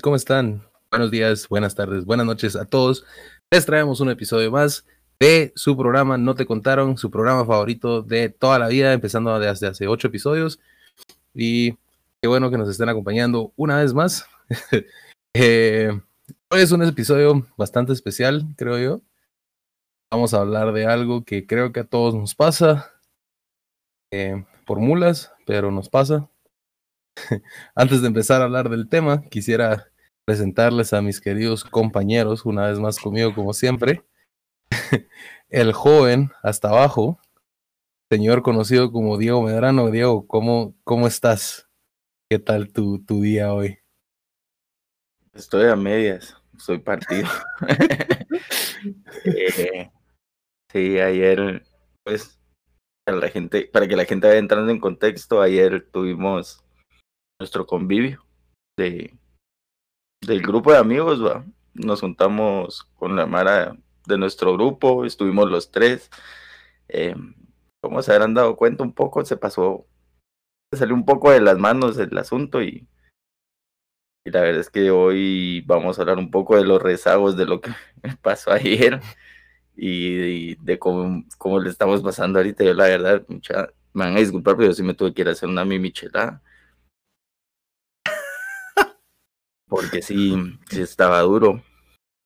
¿Cómo están? Buenos días, buenas tardes, buenas noches a todos. Les traemos un episodio más de su programa No Te Contaron, su programa favorito de toda la vida, empezando desde hace ocho episodios. Y qué bueno que nos estén acompañando una vez más. eh, hoy es un episodio bastante especial, creo yo. Vamos a hablar de algo que creo que a todos nos pasa. Eh, por mulas, pero nos pasa. Antes de empezar a hablar del tema, quisiera presentarles a mis queridos compañeros, una vez más conmigo como siempre. El joven hasta abajo, señor conocido como Diego Medrano. Diego, ¿cómo, cómo estás? ¿Qué tal tu, tu día hoy? Estoy a medias, soy partido. eh, sí, ayer, pues, para, la gente, para que la gente vaya entrando en contexto, ayer tuvimos nuestro convivio de, del grupo de amigos, ¿va? nos juntamos con la Mara de nuestro grupo, estuvimos los tres. Eh, como se habrán dado cuenta un poco, se pasó, se salió un poco de las manos el asunto y, y la verdad es que hoy vamos a hablar un poco de los rezagos de lo que pasó ayer y, de cómo, cómo, le estamos pasando ahorita. Yo la verdad, mucha, me van a disculpar, pero yo sí me tuve que ir a hacer una mimichelada. Porque sí, sí estaba duro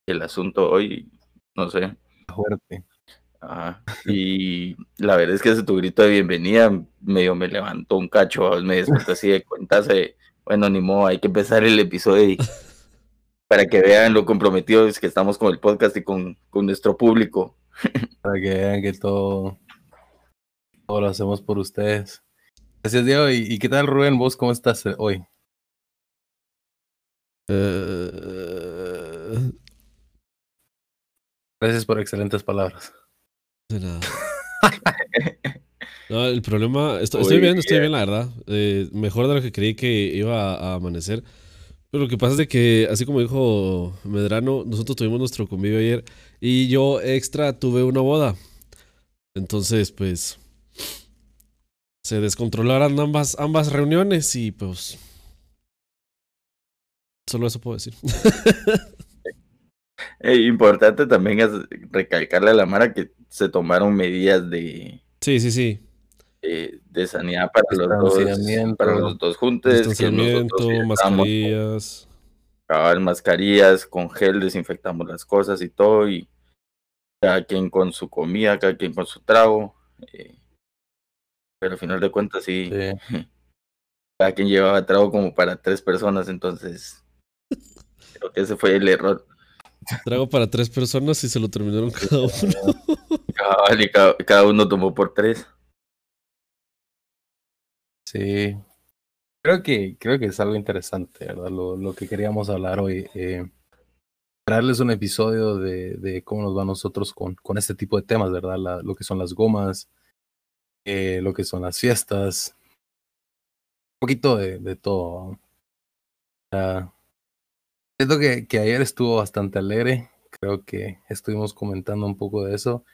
el asunto hoy, no sé. Fuerte. Ah, y la verdad es que ese tu grito de bienvenida medio me levantó un cacho, me despertó así de cuentas, bueno, ni modo, hay que empezar el episodio y, para que vean lo comprometidos que estamos con el podcast y con, con nuestro público. Para que vean que todo, todo lo hacemos por ustedes. Gracias, Diego. ¿Y, y qué tal, Rubén? ¿Vos cómo estás hoy? Uh, Gracias por excelentes palabras. De nada. no, el problema, estoy, estoy, bien, estoy bien, la verdad. Eh, mejor de lo que creí que iba a, a, amanecer. Pero lo que pasa es de que, así como dijo Medrano, nosotros tuvimos nuestro convivio ayer y yo extra tuve una boda. Entonces, pues, se descontrolaron ambas, ambas reuniones y pues Solo eso puedo decir. eh, importante también es recalcarle a la Mara que se tomaron medidas de. Sí, sí, sí. Eh, de sanidad para los dos, para los dos juntos. Distanciamiento, mascarillas, con gel desinfectamos las cosas y todo. Y cada quien con su comida, cada quien con su trago. Eh, pero al final de cuentas, sí. sí. Cada quien llevaba trago como para tres personas, entonces Creo que ese fue el error. Trago para tres personas y se lo terminaron cada uno. Cabal, y cada, cada, uno tomó por tres. Sí. Creo que, creo que es algo interesante, ¿verdad? Lo, lo que queríamos hablar hoy. Eh, traerles un episodio de, de, cómo nos va a nosotros con, con este tipo de temas, ¿verdad? La, lo que son las gomas, eh, lo que son las fiestas, un poquito de, de todo. Uh, Siento que, que, ayer estuvo bastante alegre. Creo que estuvimos comentando un poco de eso.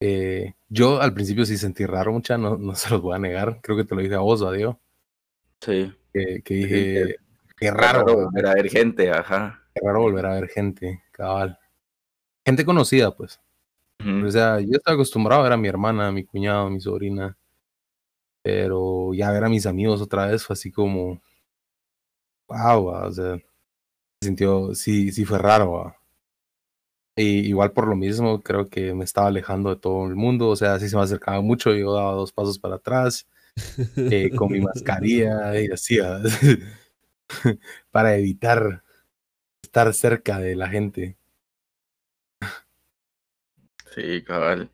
Eh, yo al principio sí sentí raro mucha, no, no, se los voy a negar. Creo que te lo dije a vos, a Diego. Sí. Que, que dije, sí, qué raro, raro volver a ver gente, ajá. Qué raro volver a ver gente, cabal. Gente conocida, pues. Uh -huh. O sea, yo estaba acostumbrado a ver a mi hermana, a mi cuñado, a mi sobrina. Pero ya ver a mis amigos otra vez fue así como. Wow, o sea sintió, sí, sí fue raro. Y igual por lo mismo, creo que me estaba alejando de todo el mundo, o sea, sí se me acercaba mucho, yo daba dos pasos para atrás, eh, con mi mascarilla y así, para evitar estar cerca de la gente. Sí, cabal.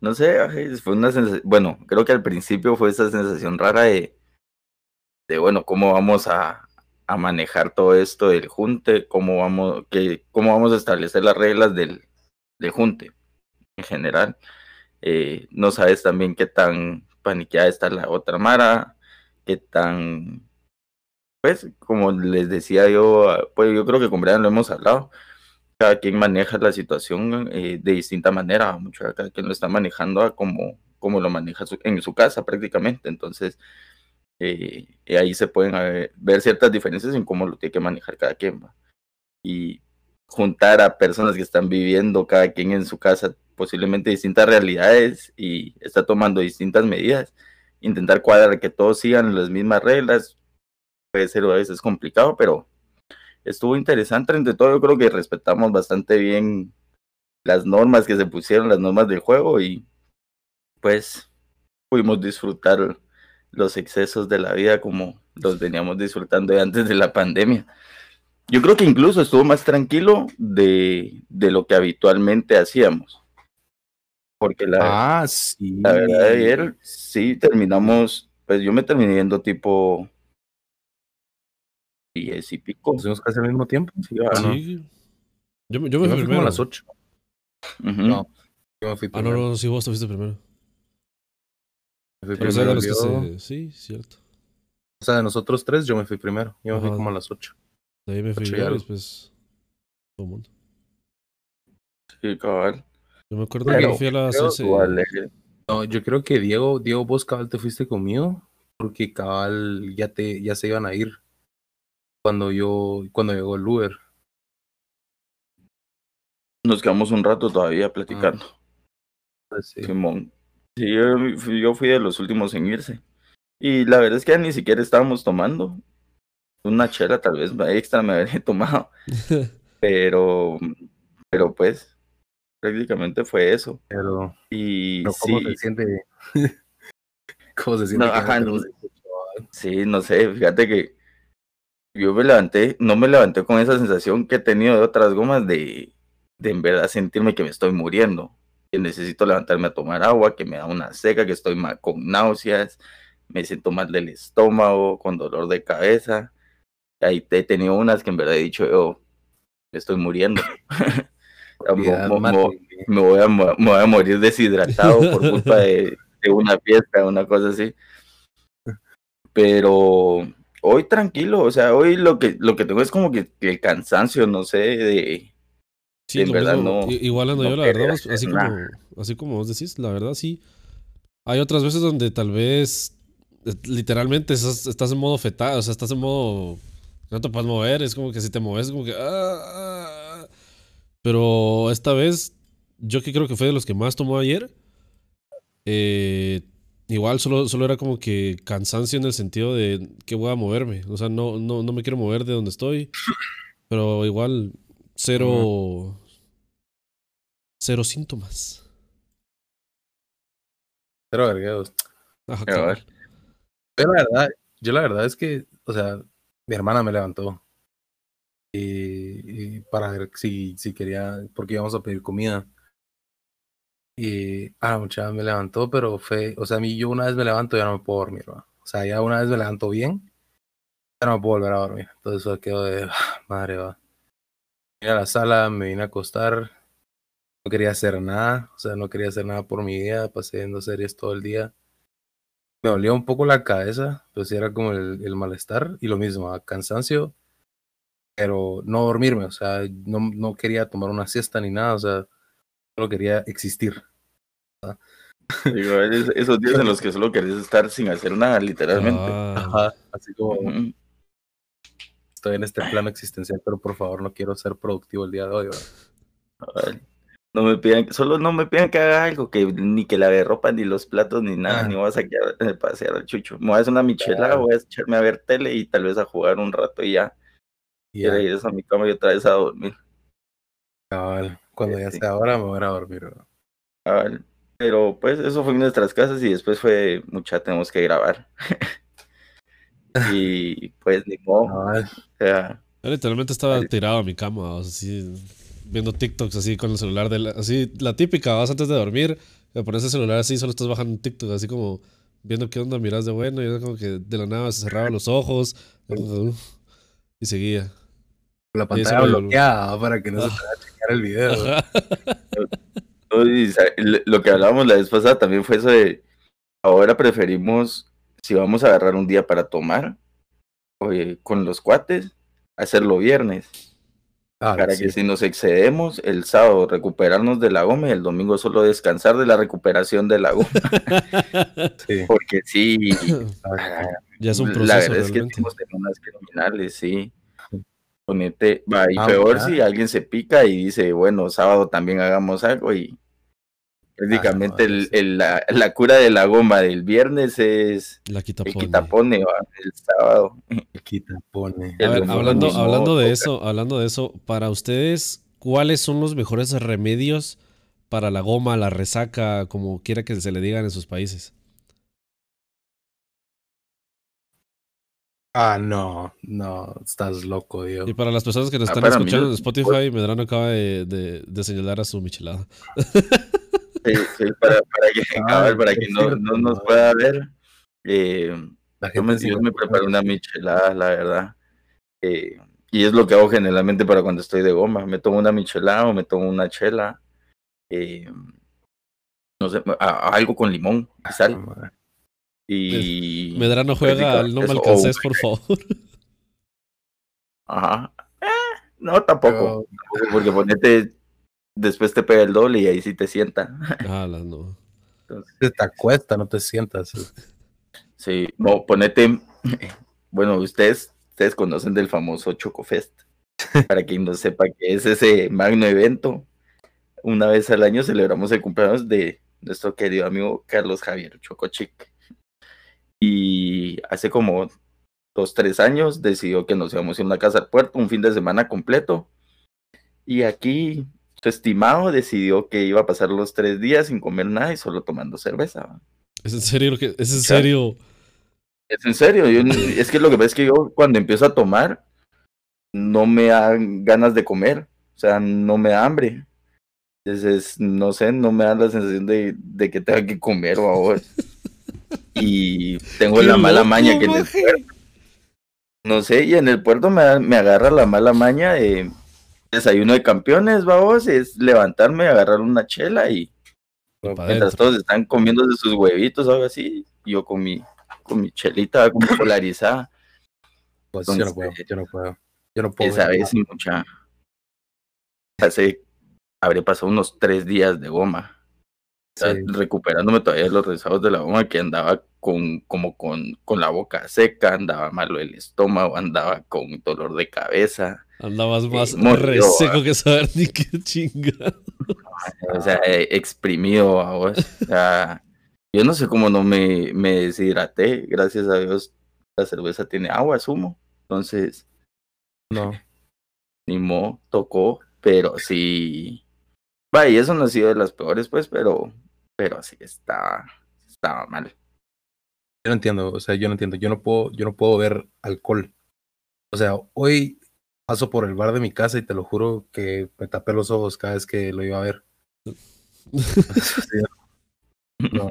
No sé, fue una sensación, bueno, creo que al principio fue esa sensación rara de, de bueno, ¿cómo vamos a, a manejar todo esto del junte, cómo vamos, que, cómo vamos a establecer las reglas del, del junte en general. Eh, no sabes también qué tan paniqueada está la otra Mara, qué tan, pues, como les decía yo, pues yo creo que con Brian lo hemos hablado, cada quien maneja la situación eh, de distinta manera, mucho cada quien lo está manejando como, como lo maneja en su casa prácticamente, entonces eh, y ahí se pueden eh, ver ciertas diferencias en cómo lo tiene que manejar cada quien. Y juntar a personas que están viviendo cada quien en su casa posiblemente distintas realidades y está tomando distintas medidas, intentar cuadrar que todos sigan las mismas reglas puede ser a veces complicado, pero estuvo interesante. Entre todo, yo creo que respetamos bastante bien las normas que se pusieron, las normas del juego y pues pudimos disfrutar los excesos de la vida como los veníamos disfrutando antes de la pandemia. Yo creo que incluso estuvo más tranquilo de, de lo que habitualmente hacíamos. Porque la, ah, sí. la verdad, ayer sí terminamos, pues yo me terminé viendo tipo diez y pico. ¿Hicimos casi al mismo tiempo? Sí, Yo, me, yo me Yo fui me fui como primero. a las 8. Ujú. No, yo me fui Ah, no, primero. no, sí, vos te fuiste primero. Fui Pero primero los que yo. se... Sí, cierto. O sea, de nosotros tres, yo me fui primero. Yo me fui Ajá. como a las 8. De ahí me fui yo y después todo el mundo. Sí, cabal. Yo me acuerdo Pero que fui a las creo 11. Estuvo alegre. No, yo creo que Diego, Diego, vos cabal te fuiste conmigo porque cabal ya te, ya se iban a ir cuando yo, cuando llegó el Uber. Nos quedamos un rato todavía platicando. Pues sí. Simón. Sí, yo, fui- yo fui de los últimos en irse. Y la verdad es que ya ni siquiera estábamos tomando. Una chela tal vez extra me habría tomado. Pero, pero pues, prácticamente fue eso. Pero, Y pero ¿cómo sí, se siente? ¿Cómo se siente? No, ajá, no- sí, no sé, fíjate que yo me levanté, no me levanté con esa sensación que he tenido de otras gomas de, de en verdad sentirme que me estoy muriendo, que necesito levantarme a tomar agua, que me da una seca, que estoy ma- con náuseas, me siento mal del estómago, con dolor de cabeza. Ahí he tenido unas que en verdad he dicho yo, me estoy muriendo. Me, voy a, mo- me voy a morir deshidratado por culpa de, de una fiesta, una cosa así. Pero hoy tranquilo, o sea, hoy lo que, lo que tengo es como que, que el cansancio, no sé, de... Sí, en verdad mismo. no- Igual ando no yo, la verdad, así como, así como vos decís, la verdad sí. Hay otras veces donde tal vez eh, literalmente estás, estás en modo fetal, o sea, estás en modo no te puedes mover, es como que si te mueves, como que ah, ah, ah. Pero esta vez, yo que creo que fue de los que más tomó ayer, eh, igual solo, solo era como que cansancio en el sentido de que voy a moverme. O sea, no, no, no me quiero mover de donde estoy. Pero igual, cero. Cero síntomas. Pero vergueos. Ajá, Pero, cabal. Yo la verdad, yo la verdad es que, o sea, mi hermana me levantó. Y, y para ver si, si quería, porque íbamos a pedir comida. Y, ah, muchacha me levantó, pero fue, o sea, a mí yo una vez me levanto ya no me puedo dormir, ¿va? O sea, ya una vez me levanto bien, ya no me puedo volver a dormir. Entonces eso quedó de, ah, madre, va. Vine a la sala, me vine a acostar, no quería hacer nada, o sea, no quería hacer nada por mi vida, pasé viendo series todo el día me dolía un poco la cabeza, pues era como el, el malestar y lo mismo, ah, cansancio, pero no dormirme, o sea, no, no quería tomar una siesta ni nada, o sea, solo quería existir. Digo, esos días en los que solo querés estar sin hacer nada, literalmente. Ah, Ajá, así como. Estoy en este plano existencial, pero por favor no quiero ser productivo el día de hoy. No me pidan, solo no me pidan que haga algo, que ni que lave ropa, ni los platos, ni nada, Ah. ni voy a saquear, eh, pasear al chucho. Me voy a hacer una michelada, Claro. voy a echarme a ver tele y tal vez a jugar un rato y ya. Y Y regreso a mi cama y otra vez a dormir. cabal, cuando ya Sí. sea hora me voy a ir a dormir. ¿verdad? Cabal. Pero pues eso fue en nuestras casas y después fue, mucha, tenemos que grabar. y pues ni modo. Cabal, O sea, yo literalmente estaba tirado a mi cama, o sea, así, viendo TikToks así con el celular, de la- así, la típica, vas antes de dormir, te pones el celular así, solo estás bajando TikTok, así como viendo qué onda miras de bueno, y era como que de la nada se cerraba los ojos y seguía. la pantalla bloqueada para que no se Ah. pueda checar el video. lo que hablábamos la vez pasada también fue eso de, ahora preferimos, si vamos a agarrar un día para tomar, oye, con los cuates, hacerlo viernes. Ah, para sí. que si nos excedemos el sábado recuperarnos de la goma y el domingo solo descansar de la recuperación de la goma. Sí. Porque sí, Ah, Ya es un La proceso verdad es que tenemos unas criminales, sí. Ponete, va, y Ah, peor si alguien se pica y dice, bueno, sábado también hagamos algo y prácticamente no, el- sí. el- la, la cura de la goma del viernes es La el quitapone. quitapone, va, el sábado. Quita, pone. A el ver, limón, hablando, hablando de eso, hablando de eso, para ustedes, ¿cuáles son los mejores remedios para la goma, la resaca, como quiera que se le digan en sus países? Ah, no, no, estás loco, Dios. Y para las personas que nos Ah, están mí escuchando en Spotify, Medrano acaba de, de- de señalar a su michelada. Sí, sí, para, para que, Ah, para que no, nos ¿no? pueda ver. eh, yo me, yo me preparo una michelada, la verdad. eh, y es lo que hago generalmente para cuando estoy de goma. Me tomo una michelada o me tomo una chela. eh, no sé, a- a- algo con limón y sal. Ah, Y. Medrano juega al no me alcances, por favor. Ajá. Eh, no, tampoco. Pero- tampoco, Porque ponete. Después te pega el doble y ahí sí te sienta. Ah, la no. Te acuesta, no te sientas. Sí, no, ponete. Bueno, ustedes, ustedes conocen del famoso Chocofest. Para quien no sepa qué es ese magno evento, una vez al año celebramos el cumpleaños de nuestro querido amigo Carlos Javier Chocochic. Y hace como dos, tres años decidió que nos íbamos a ir a una casa al puerto, un fin de semana completo. Y aquí estimado decidió que iba a pasar los tres días sin comer nada y solo tomando cerveza. ¿Es en serio lo que es en serio? Es en serio, yo, es que lo que pasa es que yo cuando empiezo a tomar no me dan ganas de comer, o sea, no me da hambre. Entonces, no sé, no me da la sensación de, de que tenga que comer o ahora. Y tengo ¡Qué la mala maña que en el puerto, no sé, y en el puerto me, me agarra la mala maña de desayuno de campeones, vamos, es levantarme, agarrar una chela y mientras todos están comiéndose sus huevitos o algo así, yo con mi, con mi chelita como polarizada. Pues yo no puedo, yo no puedo. Yo no puedo. Esa vez mucha. Hace, habré pasado unos tres días de goma. Sí. Recuperándome todavía los rezagos de la goma que andaba con, como con, con la boca seca, andaba malo el estómago, andaba con dolor de cabeza. Andabas más morido, reseco que saber ni qué chinga. O sea, eh, exprimido a vos. O sea, yo no sé cómo no me, me deshidraté. Gracias a Dios, la cerveza tiene agua, zumo. Entonces, No. ni mo, tocó, pero sí. Vaya, eso no ha sido de las peores, pues, pero, pero sí está, estaba mal. Yo no entiendo, o sea, yo no entiendo. Yo no puedo, yo no puedo ver alcohol. O sea, hoy paso por el bar de mi casa y te lo juro que me tapé los ojos cada vez que lo iba a ver. No.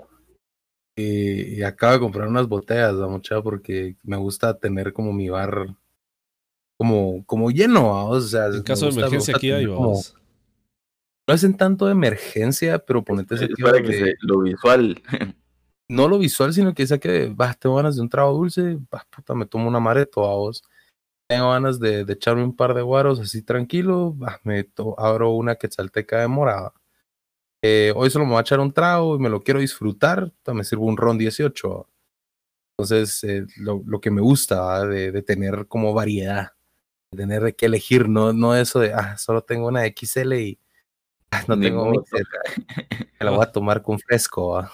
Y, y acabo de comprar unas botellas, la muchacha, porque me gusta tener como mi bar como, como lleno, ¿vamos? o sea, En caso de gusta- emergencia aquí hay, tener como- vamos. no hacen tanto de emergencia, pero ponete ese Es tipo para que de- se, lo visual. no lo visual, sino que sea que, va, tengo ganas de un trago dulce, va, puta, me tomo una mareto a vos. Tengo ganas de, de echarme un par de guaros así tranquilo, me to- abro una quetzalteca de morada. Eh, hoy solo me voy a echar un trago y me lo quiero disfrutar, me sirvo un ron 18. Entonces, eh, lo, lo que me gusta de, de tener como variedad, de tener de qué elegir, no, no eso de, ah, solo tengo una XL y ah, no Ni tengo mixer, me la voy a tomar con fresco. ¿va?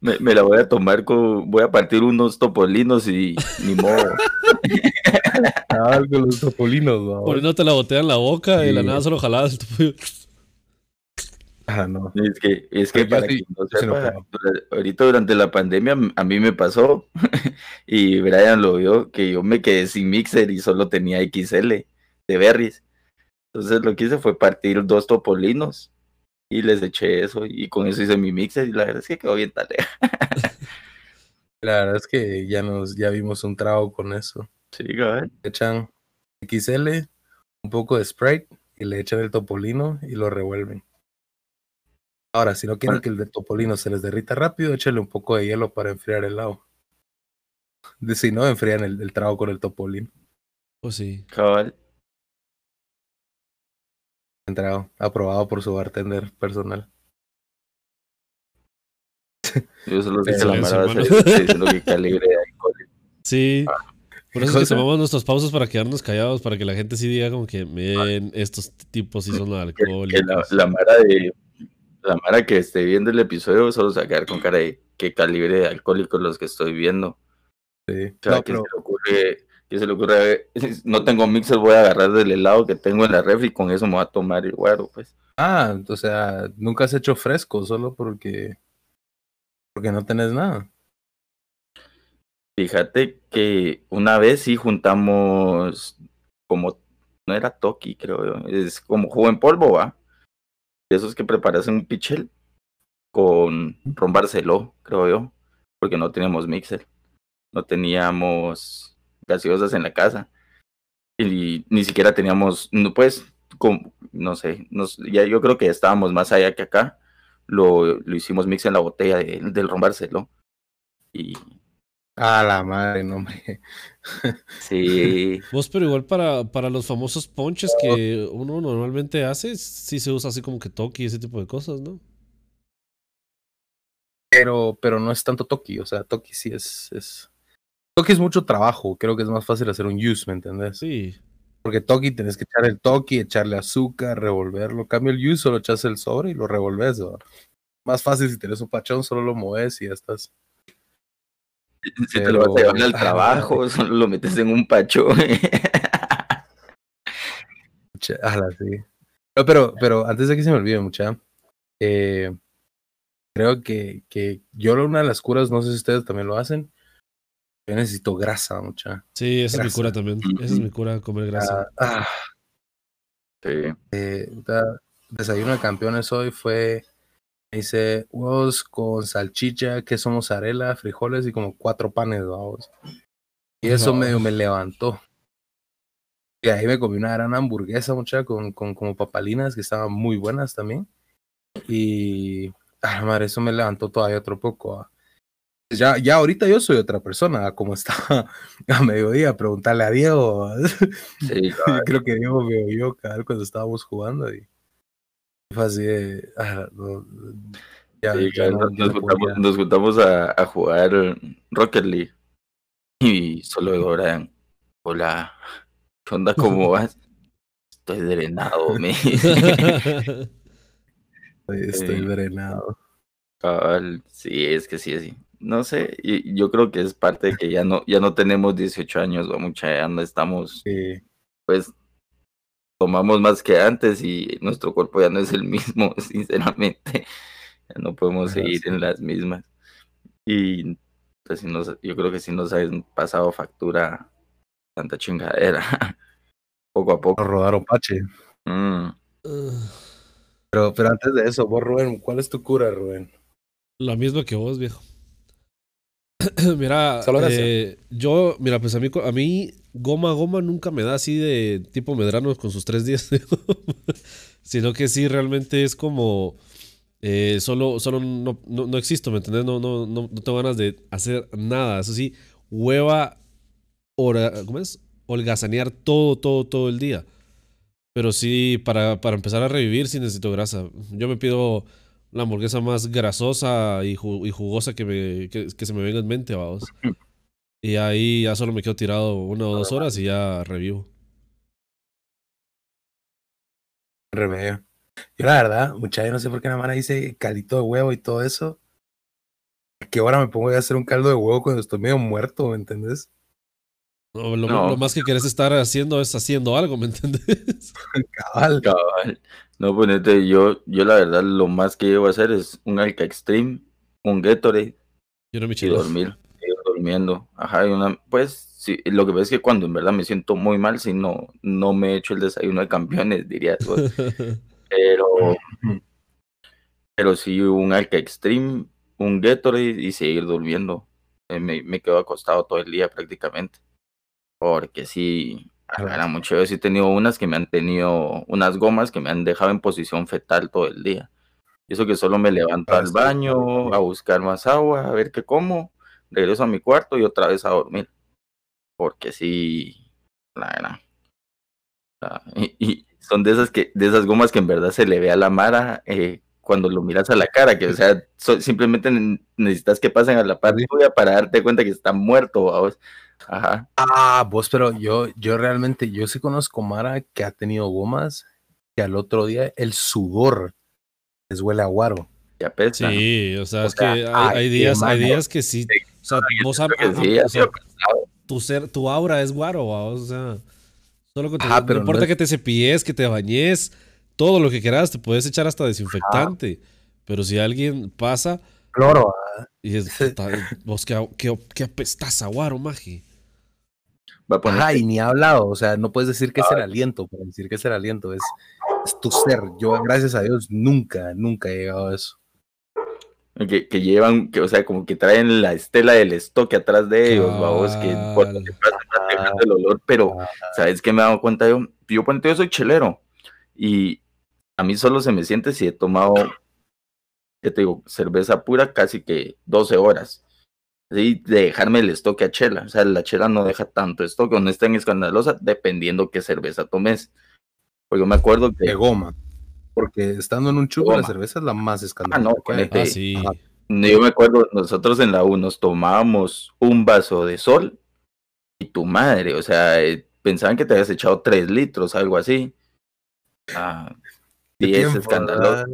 Me, me la voy a tomar con, voy a partir unos topolinos y ni modo. Con los topolinos, ¿va? Poniéndote la botella en la boca y la nada solo jalabas el tuyo. Ah, no. Es que, es que para sí- no no ahorita durante la pandemia a mí me pasó y Brian lo vio que yo me quedé sin mixer y solo tenía XL de berries. Entonces lo que hice fue partir dos topolinos y les eché eso y con eso hice mi mixer y la verdad es que quedó bien tarea. La verdad es que ya nos, ya vimos un trago con eso. Sí, cabal. Le echan XL, un poco de Sprite y le echan el topolino y lo revuelven. Ahora, si no quieren Bueno. que el de topolino se les derrita rápido, échale un poco de hielo para enfriar el agua. De- Si no, enfrían el, el trago con el topolino. Pues sí. cabal. El trago, aprobado por su bartender personal. Yo solo sé que la es, mara va a hermano. salir diciendo que calibre de alcohol. Sí. Por eso es que tomamos nuestras pausas para quedarnos callados, para que la gente sí diga como que, ven, estos tipos sí son alcohólicos. la, mara de la mara que esté viendo el episodio solo se va a quedar con cara de qué calibre de alcohólicos los que estoy viendo. Sí. O sea, se le ocurre, ¿qué se le ocurre? No tengo mixer, voy a agarrar del helado que tengo en la refri y con eso me voy a tomar el guaro, pues. Ah, o sea, nunca has hecho fresco solo porque porque no tenés nada. Fíjate que una vez sí juntamos como, no era Toki, creo yo, es como jugo en polvo, ¿va? De esos que preparas en un pichel con ron Barceló, creo yo, porque no teníamos mixer, no teníamos gaseosas en la casa y ni siquiera teníamos, pues, como, no sé, nos, ya yo creo que estábamos más allá que acá, lo, lo hicimos mix en la botella del ron Barceló y a la madre, no me. Sí. Vos, pero igual para, para los famosos ponches que uno normalmente hace, sí se usa así como que toki y ese tipo de cosas, ¿no? Pero, pero no es tanto toki, o sea, toki sí es, es. Toki es mucho trabajo, creo que es más fácil hacer un use, ¿me entendés? Sí. Porque toki tenés que echar el toki, echarle azúcar, revolverlo. Cambio el use, solo echas el sobre y lo revolves. ¿no? Más fácil si tenés un pachón, solo lo mueves y ya estás. Si te lo vas a llevar al trabajo, solo lo metes en un pacho. sí. pero, pero antes de que se me olvide, mucha, eh, creo que, que yo una de las curas, no sé si ustedes también lo hacen, yo necesito grasa, mucha. Sí, esa es mi cura también. Esa es mi cura, comer grasa. Ah, ah. sí. Eh, desayuno de campeones hoy fue Dice huevos con salchicha, queso mozzarella, frijoles y como cuatro panes, vamos. Y eso medio me levantó. Y ahí me comí una gran hamburguesa, mucha, con, con como papalinas que estaban muy buenas también. Y, ah, madre, eso me levantó todavía otro poco. Ah. Ya, ya ahorita yo soy otra persona, como estaba a mediodía, preguntarle a Diego. Sí, creo que Diego me oyó cuando estábamos jugando y fue así ah, nos, juntamos, a, jugar Rocket League y solo ahora, hola, ¿qué onda? ¿Cómo vas? Estoy drenado, me. Estoy drenado. sí, es que sí, sí. No sé, y yo creo que es parte de que ya no, ya no tenemos 18 años o mucha, ya no estamos, pues tomamos más que antes y nuestro cuerpo ya no es el mismo, sinceramente. Ya no podemos seguir en las mismas. Y pues, yo creo que si nos han pasado factura tanta chingadera. poco a poco. Rodaron pache. Mm. Pero, pero antes de eso, vos, Rubén, ¿cuál es tu cura, Rubén? La misma que vos, viejo. mira, eh, yo, mira, pues a mí, a mí goma goma nunca me da así de tipo Medrano con sus tres días, sino que sí realmente es como eh, solo, solo no, no, existo, ¿me entendés? No, no, no, no tengo ganas de hacer nada. Eso sí, hueva, hora, ¿cómo es? Holgazanear todo, todo, todo el día. Pero sí, para, para empezar a revivir sí necesito grasa. Yo me pido la hamburguesa más grasosa y, jugosa que, me, que, se me venga en mente, vamos. Y ahí ya solo me quedo tirado una o dos horas y ya revivo. Remedio. Yo la verdad, muchachos, no sé por qué la mano dice caldito de huevo y todo eso. Que ahora me pongo a hacer un caldo de huevo cuando estoy medio muerto, ¿me entiendes? No, lo, más que quieres estar haciendo es haciendo algo, ¿me entiendes? cabal. Cabal. No, ponete, yo, yo la verdad lo más que llevo a hacer es un Alka Extreme, un Gatorade y, y dormir, y durmiendo. Ajá, y una, pues sí, lo que pasa es que cuando en verdad me siento muy mal, si no, no me echo el desayuno de campeones, diría pero, pero sí, un Alka Extreme, un Gatorade y seguir durmiendo. Eh, me, me quedo acostado todo el día prácticamente. Porque sí, era mucho. Yo sí he tenido unas que me han tenido, unas gomas que me han dejado en posición fetal todo el día. Y eso que solo me levanto al baño a buscar más agua, a ver qué como, regreso a mi cuarto y otra vez a dormir. Porque sí, la y, son de esas que, de esas gomas que en verdad se le ve a la Mara eh, cuando lo miras a la cara, que o sea, simplemente necesitas que pasen a la par tuya para darte cuenta que está muerto, vos. Ajá. Ah, vos, pero yo, yo realmente, yo sí conozco Mara que ha tenido gomas que al otro día el sudor les huele a guaro. Ya pesa. Sí, o sea, es que hay, días, hay días que sí. O sea, vos sabes, tu ser, tu aura es guaro, o sea, solo que te, no importa que te cepilles, que te bañes, todo lo que quieras, te puedes echar hasta desinfectante. Pero si alguien pasa. Cloro. Y es, vos que, que, apestás a guaro, Magi. Ajá, y ni ha hablado, o sea, no puedes decir que es el aliento, para decir que es el aliento, es, es, tu ser. Yo, gracias a Dios, nunca, nunca he llegado a eso. Que, que llevan, que, o sea, como que traen la estela del estoque atrás de ellos, vamos, que cuando te pasan el olor, pero, ¿sabes qué me he dado cuenta yo? Yo, yo soy chelero, y a mí solo se me siente si he tomado, ¿qué te digo? Cerveza pura casi que 12 horas. Así, de dejarme el estoque a chela. O sea, la chela no deja tanto estoque, no es tan escandalosa, dependiendo qué cerveza tomes. Porque yo me acuerdo que. De goma. Porque estando en un chupo, la cerveza es la más escandalosa. Ah, no, ah, sí. Yo me acuerdo, nosotros en la U nos tomábamos un vaso de sol y tu madre, o sea, eh, pensaban que te habías echado tres litros, algo así. Ah, y es escandaloso.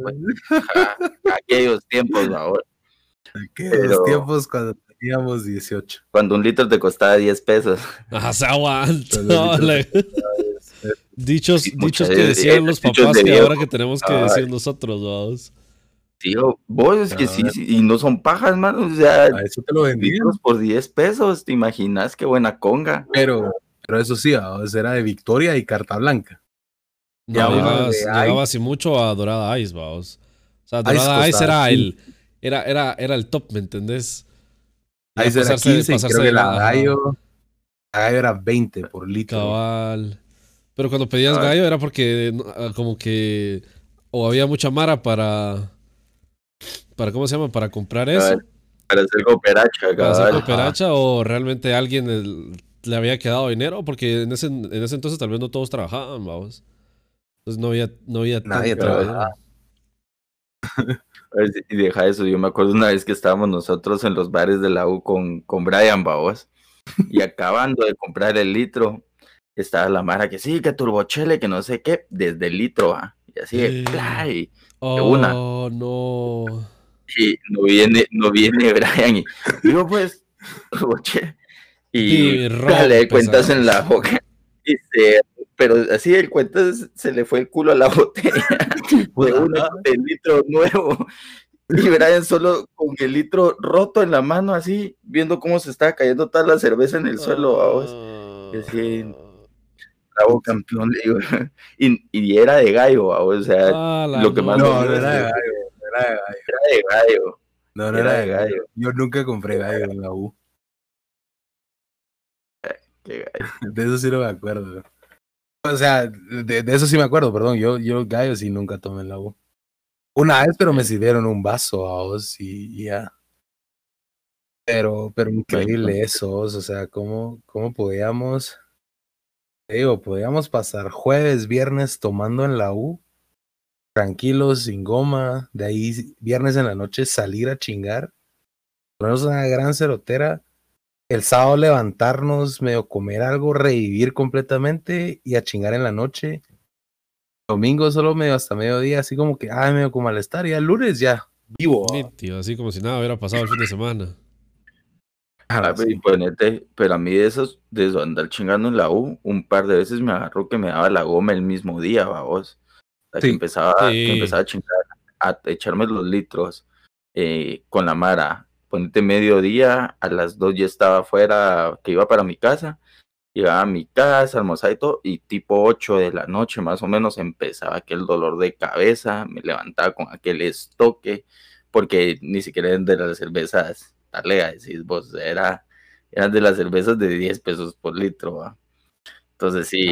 Aquellos tiempos ahora. Aquellos tiempos cuando teníamos 18. Cuando un litro te costaba 10 pesos. Ajá, se aguanta. dichos, dichos que decían los papás que ahora que tenemos que decir nosotros, vamos. Tío, vos es que sí, y no son pajas, man. O sea, a eso te lo vendimos por 10 pesos. ¿Te imaginas qué buena conga? Pero, pero eso sí, era de Victoria y Carta Blanca. No, llegaba así mucho a Dorada Ice, vamos. O sea, Dorada Ice, era el era, era, era el top, ¿me entendés? Ice era 15 y creo que la gallo, la gallo era 20 por litro. Cabal. Pero cuando pedías gallo era porque ah, como que o había mucha mara para para ¿cómo se llama? para comprar eso. Para hacer cooperacha, Para hacer cooperacha o realmente alguien le había quedado dinero porque en ese, en ese entonces tal vez no todos trabajaban, vamos. Entonces no había, no había Nadie trabajaba. y deja eso, yo me acuerdo una vez que estábamos nosotros en los bares de la U con, con Brian Baos y acabando de comprar el litro, estaba la Mara que sí, que turbochele, que no sé qué, desde el litro, y así, de oh, una. no. Y no viene, no viene Brian y digo pues, turbochele. Y, le cuentas en la boca y se pero así el cuento se le fue el culo a la botella de un litro nuevo. Y Brian solo con el litro roto en la mano, así, viendo cómo se estaba cayendo toda la cerveza en el suelo. Vamos. Y así, bravo campeón, digo. Y, y, era de gallo, o sea, ah, lo que más. No, no era de gallo, era de gallo. Era de gallo. No, no era, de gallo. Yo nunca compré gallo en la U. De eso sí no me acuerdo. O sea, de, eso sí me acuerdo, perdón. Yo, yo gallo sí nunca tomé el agua. Una vez, pero me sirvieron un vaso a vos y ya. Pero, pero increíble eso, o sea, cómo, cómo podíamos, digo, podíamos pasar jueves, viernes tomando en la U, tranquilos, sin goma, de ahí viernes en la noche salir a chingar, ponernos una gran cerotera el sábado levantarnos, medio comer algo, revivir completamente y a chingar en la noche. Domingo solo medio hasta mediodía, así como que, ay, medio con malestar. Y el lunes ya, vivo. tío, así como si nada hubiera pasado el fin de semana. Ah, pero a mí de esos, de andar chingando en la U, un par de veces me agarró que me daba la goma el mismo día, vos. que empezaba, empezaba a chingar, a echarme los litros eh, con la mara, ponete mediodía, a las dos ya estaba afuera, que iba para mi casa, llegaba a mi casa, almorzaba y todo, y tipo 8 de la noche más o menos empezaba aquel dolor de cabeza, me levantaba con aquel estoque, porque ni siquiera eran de las cervezas, dale a decir vos, era, eran de las cervezas de 10 pesos por litro, entonces sí,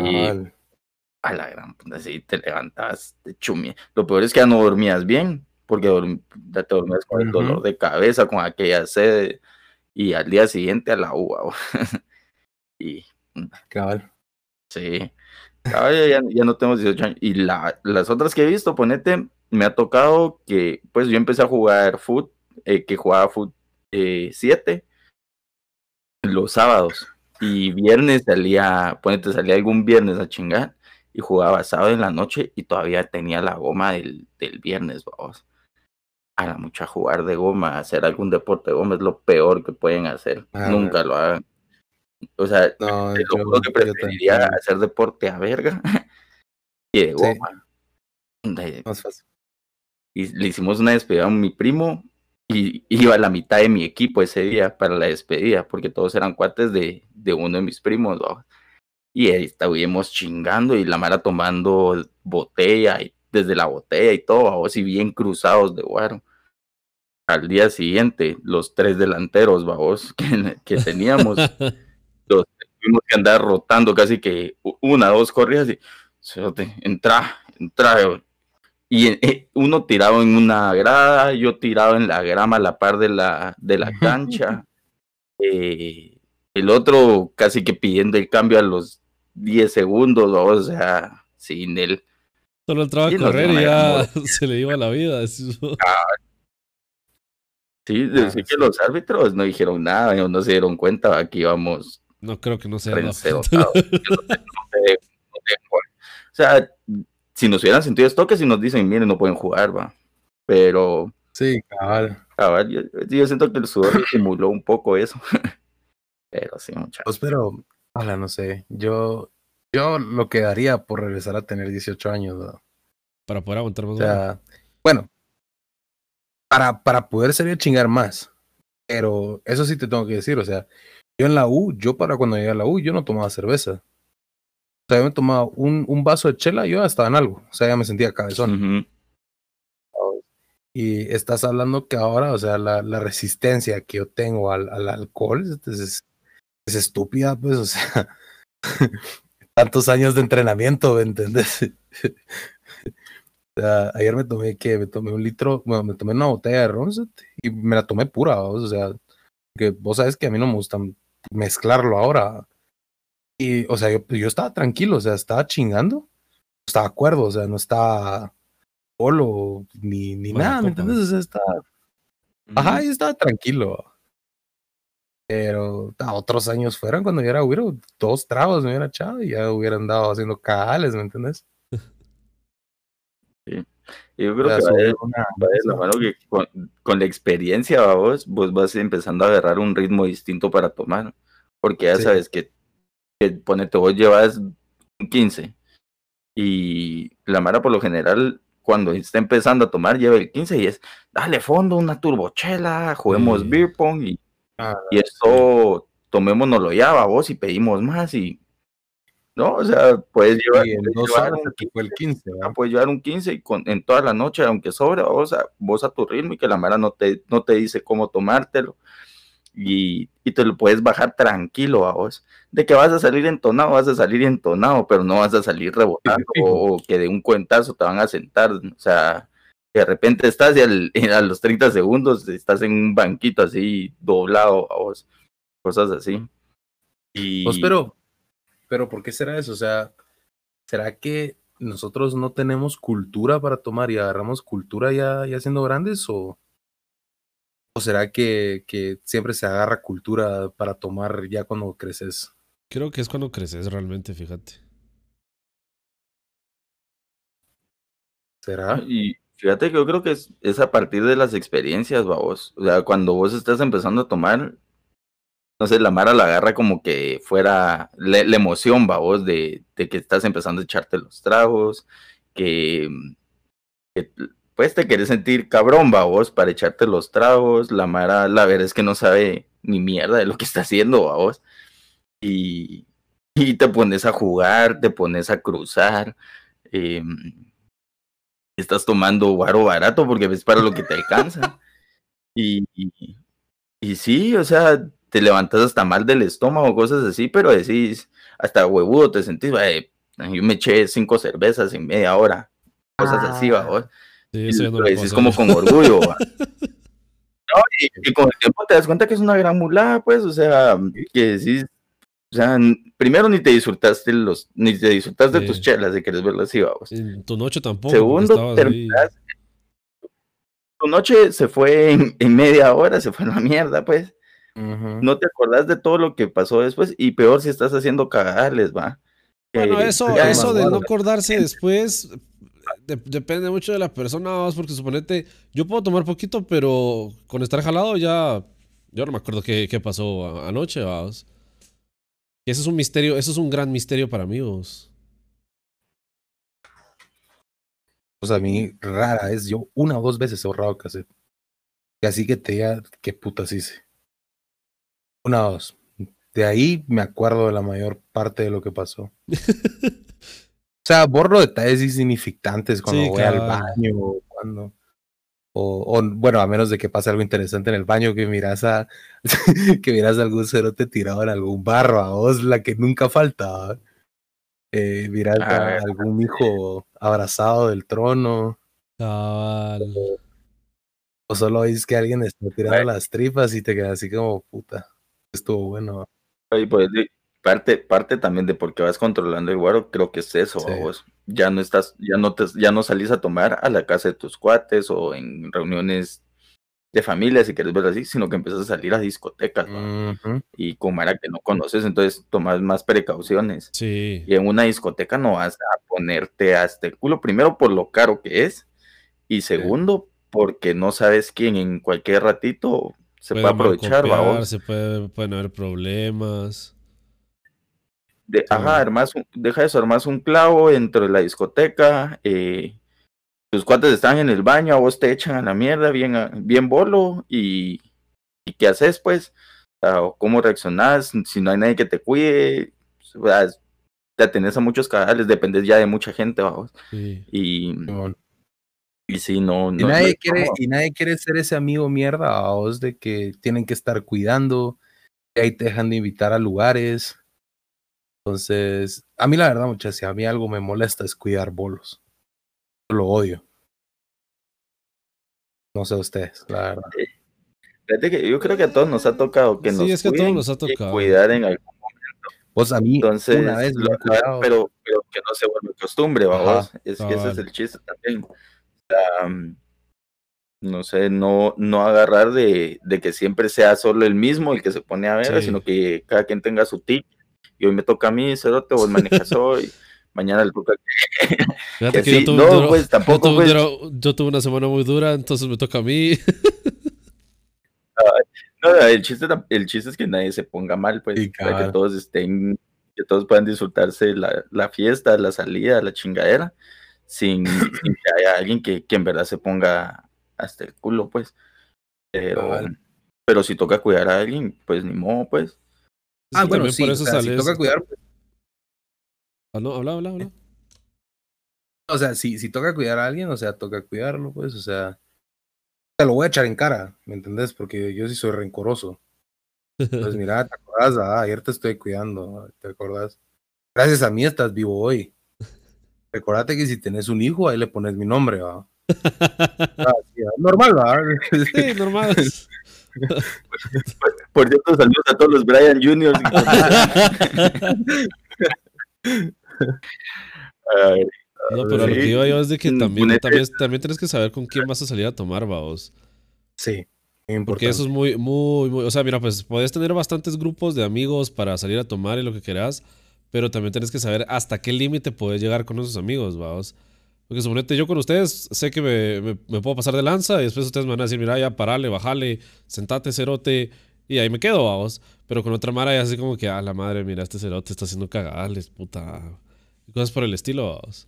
a la gran puta, sí, te levantabas de chumia. Lo peor es que ya no dormías bien, porque te dormías con el dolor de cabeza, con aquella sed, y al día siguiente a la uva. y. Mm, Cabal. Sí. ya, ya, no tenemos 18 años. Y la, las otras que he visto, ponete, me ha tocado que, pues yo empecé a jugar foot, eh, que jugaba foot 7 eh, los sábados y viernes salía, ponete, salía algún viernes a chingar y jugaba sábado en la noche y todavía tenía la goma del, del viernes, vamos. A la mucha jugar de goma, hacer algún deporte de goma es lo peor que pueden hacer. Ah, Nunca lo hagan. O sea, no, lo que preferiría hacer deporte a verga y de goma. Más fácil. Y le hicimos una despedida a mi primo y iba a la mitad de mi equipo ese día para la despedida, porque todos eran cuates de, de uno de mis primos, Y ahí estábamos chingando y la Mara tomando botella y desde la botella y todo, así bien cruzados de guaro. Al día siguiente, los tres delanteros, que, que teníamos, los tuvimos que andar rotando casi que una, dos corridas y entra, entra, y eh, uno tirado en una grada, yo tirado en la grama a la par de la, de la cancha. Eh, el otro casi que pidiendo el cambio a los 10 segundos, o sea, sin él. Solo entraba a correr y ya se le iba la vida. Ah, sí, ah, que los árbitros no dijeron nada, no se dieron cuenta que íbamos. No creo que no se O sea, si nos hubieran sentido esto, que si nos dicen, miren, no pueden jugar, va. Pero. Sí, cabal. Cabal, yo, siento que el sudor simuló un poco eso. pero sí, muchachos. Pues, pero, ojalá, no sé. Yo, yo lo quedaría por regresar a tener 18 años, ¿no? Para poder aguantar más. O sea, bueno, para, para poder salir a chingar más. Pero eso sí te tengo que decir, o sea, yo en la U, yo para cuando llegué a la U, yo no tomaba cerveza. O sea, yo me tomaba un, un vaso de chela y yo ya estaba en algo. O sea, ya me sentía cabezón. Y estás hablando que ahora, o sea, la, la resistencia que yo tengo al, al alcohol es, es, estúpida, pues, o sea, tantos años de entrenamiento, ¿me entendés? o sea, ayer me tomé, que Me tomé un litro, bueno, me tomé una botella de ron y me la tomé pura, o sea, que vos sabes que a mí no me gusta mezclarlo ahora. Y, o sea, yo, yo estaba tranquilo, o sea, estaba chingando, estaba acuerdo, o sea, no estaba solo ni, ni nada, ¿me entiendes? O sea, estaba. Ajá, yo estaba tranquilo. Pero a otros años fueron cuando yo era güiro, dos tragos me hubiera echado y ya hubiera andado haciendo cagales, ¿me entiendes? Sí. Yo creo que va a que con, la experiencia, vos, vos vas empezando a agarrar un ritmo distinto para tomar. Porque ya sabes que que ponete vos llevas 15 y la Mara por lo general cuando está empezando a tomar lleva el 15 y es dale fondo, una turbochela, juguemos beer pong y, ah, y esto tomémonoslo ya, vos y pedimos más y no, o sea, puedes llevar, el 15, puedes llevar un 15 y con, en toda la noche, aunque sobra, vos a, vos a tu ritmo y que la Mara no te, no te dice cómo tomártelo y, te lo puedes bajar tranquilo a vos. De que vas a salir entonado, vas a salir entonado, pero no vas a salir rebotando o, que de un cuentazo te van a sentar. O sea, de repente estás y a los 30 segundos estás en un banquito así doblado a vos. Cosas así. Y... Pues pero, pero ¿por qué será eso? O sea, ¿será que nosotros no tenemos cultura para tomar y agarramos cultura ya, ya siendo grandes o...? ¿O será que, que, siempre se agarra cultura para tomar ya cuando creces? Creo que es cuando creces realmente, fíjate. ¿Será? Y fíjate que yo creo que es, es a partir de las experiencias, vos. O sea, cuando vos estás empezando a tomar, no sé, la Mara la agarra como que fuera la, emoción, vos, de, de que estás empezando a echarte los tragos, que, pues te quieres sentir cabrón, va vos, para echarte los tragos. La Mara, la verdad es que no sabe ni mierda de lo que está haciendo, va vos. Y, y te pones a jugar, te pones a cruzar. Em, estás tomando guaro barato porque ves para lo que te alcanza. Y, y, sí, o sea, te levantas hasta mal del estómago, cosas así, pero decís, hasta huevudo te sentís, yo me eché cinco cervezas en media hora, cosas así, va vos es como con orgullo. y, con el tiempo te das cuenta que es una gran mulada, pues, o sea, que decís, O sea, primero ni te disfrutaste los, ni te disfrutaste de tus chelas de querer verlas así, vamos. tu noche tampoco. Segundo, tu noche se fue en, media hora, se fue a la mierda, pues. No te acordás de todo lo que pasó después, y peor si estás haciendo cagales, va. Bueno, eso, eso de no acordarse después depende mucho de la persona, porque suponete, yo puedo tomar poquito, pero con estar jalado ya, yo no me acuerdo qué, qué pasó anoche, vamos. Y eso es un misterio, eso es un gran misterio para mí, vos. Pues a mí rara es, yo una o dos veces he ahorrado cassette. Y así que te diga qué putas hice. Una o dos. De ahí me acuerdo de la mayor parte de lo que pasó. o sea, borro detalles insignificantes cuando voy al baño, cuando o, bueno, a menos de que pase algo interesante en el baño, que miras a que miras a algún cerote tirado en algún barro, a vos la que nunca falta. Eh, miras a, algún hijo abrazado del trono. O, solo veis que alguien está tirando las tripas y te quedas así como puta. Estuvo bueno. pues, parte, parte también de por qué vas controlando el guaro, creo que es eso, vos ya no estás, ya no te, ya no salís a tomar a la casa de tus cuates o en reuniones de familia, si quieres verlo así, sino que empiezas a salir a discotecas y con Mara que no conoces, entonces tomas más precauciones. Sí. Y en una discoteca no vas a ponerte hasta el culo, primero por lo caro que es, y segundo, porque no sabes quién en cualquier ratito se puede, aprovechar, Se puede, pueden haber problemas. De, ajá, armas, deja eso, armas un clavo dentro de la discoteca, eh, tus cuates están en el baño, a vos te echan a la mierda, bien, bien bolo, y, y ¿qué haces pues? O ¿Cómo reaccionás? Si no hay nadie que te cuide, pues, te tenés a muchos canales, dependes ya de mucha gente, vamos. Y, y si no, y nadie quiere, y nadie quiere ser ese amigo mierda, vos, de que tienen que estar cuidando, y ahí te dejan de invitar a lugares entonces, a mí la verdad, muchachos, si a mí algo me molesta es cuidar bolos. lo odio. No sé ustedes, la verdad. Fíjate que yo creo que a todos nos ha tocado que nos, es que a todos nos ha tocado. cuidar en algún momento. Pues a mí Entonces, una vez lo, pero, pero que no se vuelva costumbre, vamos. Es que ese es el chiste también. Mm, no sé, no, no agarrar de, de, que siempre sea solo el mismo el que se pone a ver, sino que cada quien tenga su tip y hoy me toca a mí, cerote, vos manejas hoy, mañana el Fíjate que, yo tuve, no, pues tampoco, yo tuve, pues. yo tuve, una semana muy dura, entonces me toca a mí. no, el chiste, el chiste es que nadie se ponga mal, pues, para que todos estén, que todos puedan disfrutarse la, la fiesta, la salida, la chingadera, sin, que haya alguien que, que, en verdad se ponga hasta el culo, pues. Pero, pero si toca cuidar a alguien, pues ni modo, pues. Ah, bueno, sí, por eso o sea, si toca cuidar. Pues ah, no, habla, habla, habla. O sea, si, si toca cuidar a alguien, o sea, toca cuidarlo, pues, o sea. Te lo voy a echar en cara, ¿me entendés? Porque yo sí soy rencoroso. Pues mira, ¿te acordás? Ah, ayer te estoy cuidando, ¿te acordás? Gracias a mí estás vivo hoy. Recordate que si tenés un hijo, ahí le pones mi nombre, ¿va? Ah, normal, ¿va? Sí, normal. Por cierto, saludos a todos los Brian Juniors. no, pero lo que iba yo es de que también, también, también, tienes que saber con quién vas a salir a tomar, vaos. Sí. Porque eso es muy, muy, muy. O sea, mira, pues puedes tener bastantes grupos de amigos para salir a tomar y lo que quieras, pero también tienes que saber hasta qué límite puedes llegar con esos amigos, vaos. Porque suponete, yo con ustedes sé que me, me, puedo pasar de lanza y después ustedes me van a decir, mira, ya parale, bajale, sentate, cerote, y ahí me quedo, vamos. Pero con otra mara ya así como que, ah, la madre, mira, este cerote está haciendo cagales, puta. Cosas por el estilo, vamos.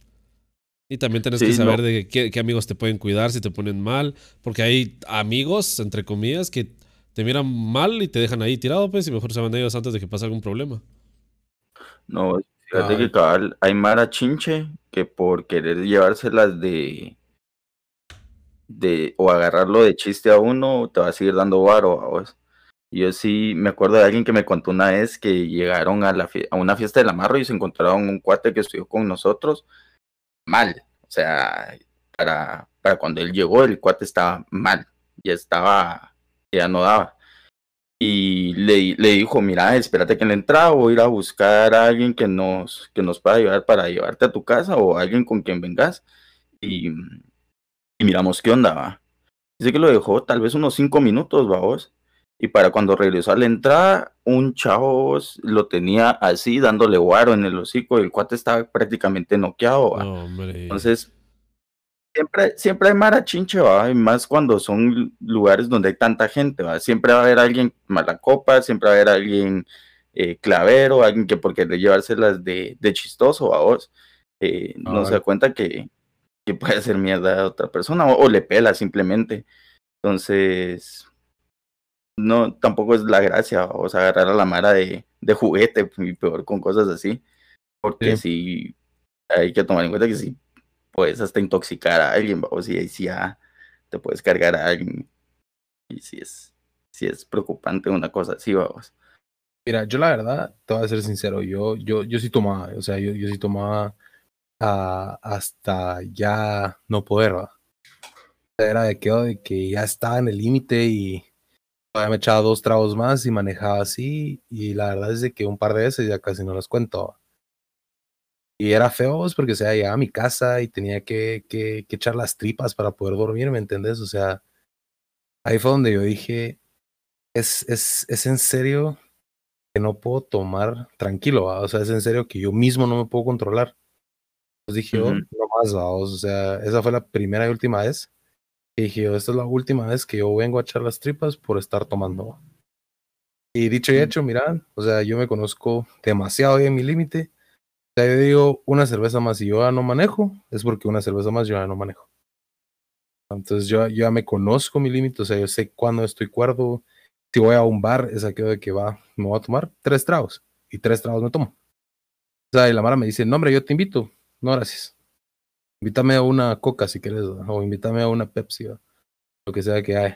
Y también tienes que saber de qué, qué, amigos te pueden cuidar si te ponen mal. Porque hay amigos, entre comillas, que te miran mal y te dejan ahí tirado, pues, y mejor se van de ellos antes de que pase algún problema. No, Fíjate que cabal, hay Mara Chinche que por querer llevárselas de, de o agarrarlo de chiste a uno, te va a seguir dando varo a vos. Yo sí me acuerdo de alguien que me contó una vez que llegaron a, la a una fiesta del amarro y se encontraron un cuate que estudió con nosotros mal. O sea, para, para cuando él llegó, el cuate estaba mal. Ya estaba, ya no daba. Y le, le, dijo, mira, espérate que en la entrada voy a ir a buscar a alguien que nos, que nos pueda ayudar para llevarte a tu casa o alguien con quien vengas y, y miramos qué onda, va. Dice que lo dejó tal vez unos cinco minutos, vos. Y para cuando regresó a la entrada, un chavo lo tenía así, dándole guaro en el hocico, y el cuate estaba prácticamente noqueado. Entonces, siempre, siempre hay mara chinche, ¿va? Y más cuando son lugares donde hay tanta gente, ¿va? Siempre va a haber alguien mala copa, siempre va a haber alguien eh, clavero, alguien que por querer llevárselas de, de chistoso a vos, eh, no se da cuenta que, que puede hacer mierda a otra persona o, le pela simplemente. Entonces, no, tampoco es la gracia, o sea, agarrar a la mara de, de juguete y peor con cosas así, porque sí. hay que tomar en cuenta que si puedes hasta intoxicar a alguien, o si ahí sí ya te puedes cargar a alguien, y si es, si es preocupante una cosa así, vamos. Mira, yo la verdad, te voy a ser sincero, yo, yo, yo sí tomaba, o sea, yo, yo sí tomaba hasta ya no poder, Era de que, de que ya estaba en el límite y me echaba dos tragos más y manejaba así. Y la verdad es de que un par de veces ya casi no las cuento. Y era feo pues, porque, o sea, llegaba a mi casa y tenía que, que, que echar las tripas para poder dormir, ¿me entendés? O sea, ahí fue donde yo dije, es, es, es en serio que no puedo tomar tranquilo, o sea, es en serio que yo mismo no me puedo controlar. Pues dije, oh, no más, vamos. O sea, esa fue la primera y última vez. Y dije, esta es la última vez que yo vengo a echar las tripas por estar tomando. Y dicho y hecho, mira, o sea, yo me conozco demasiado bien mi límite. O sea, yo digo, una cerveza más y yo ya no manejo, es porque una cerveza más yo ya no manejo. Entonces yo, ya me conozco mi límite, o sea, yo sé cuándo estoy cuerdo. Si voy a un bar, es aquello de que va, me voy a tomar tres tragos y tres tragos me tomo. O sea, y la Mara me dice, no, hombre, yo te invito. No, gracias. Invítame a una coca si quieres, o invítame a una Pepsi, lo que sea que hay.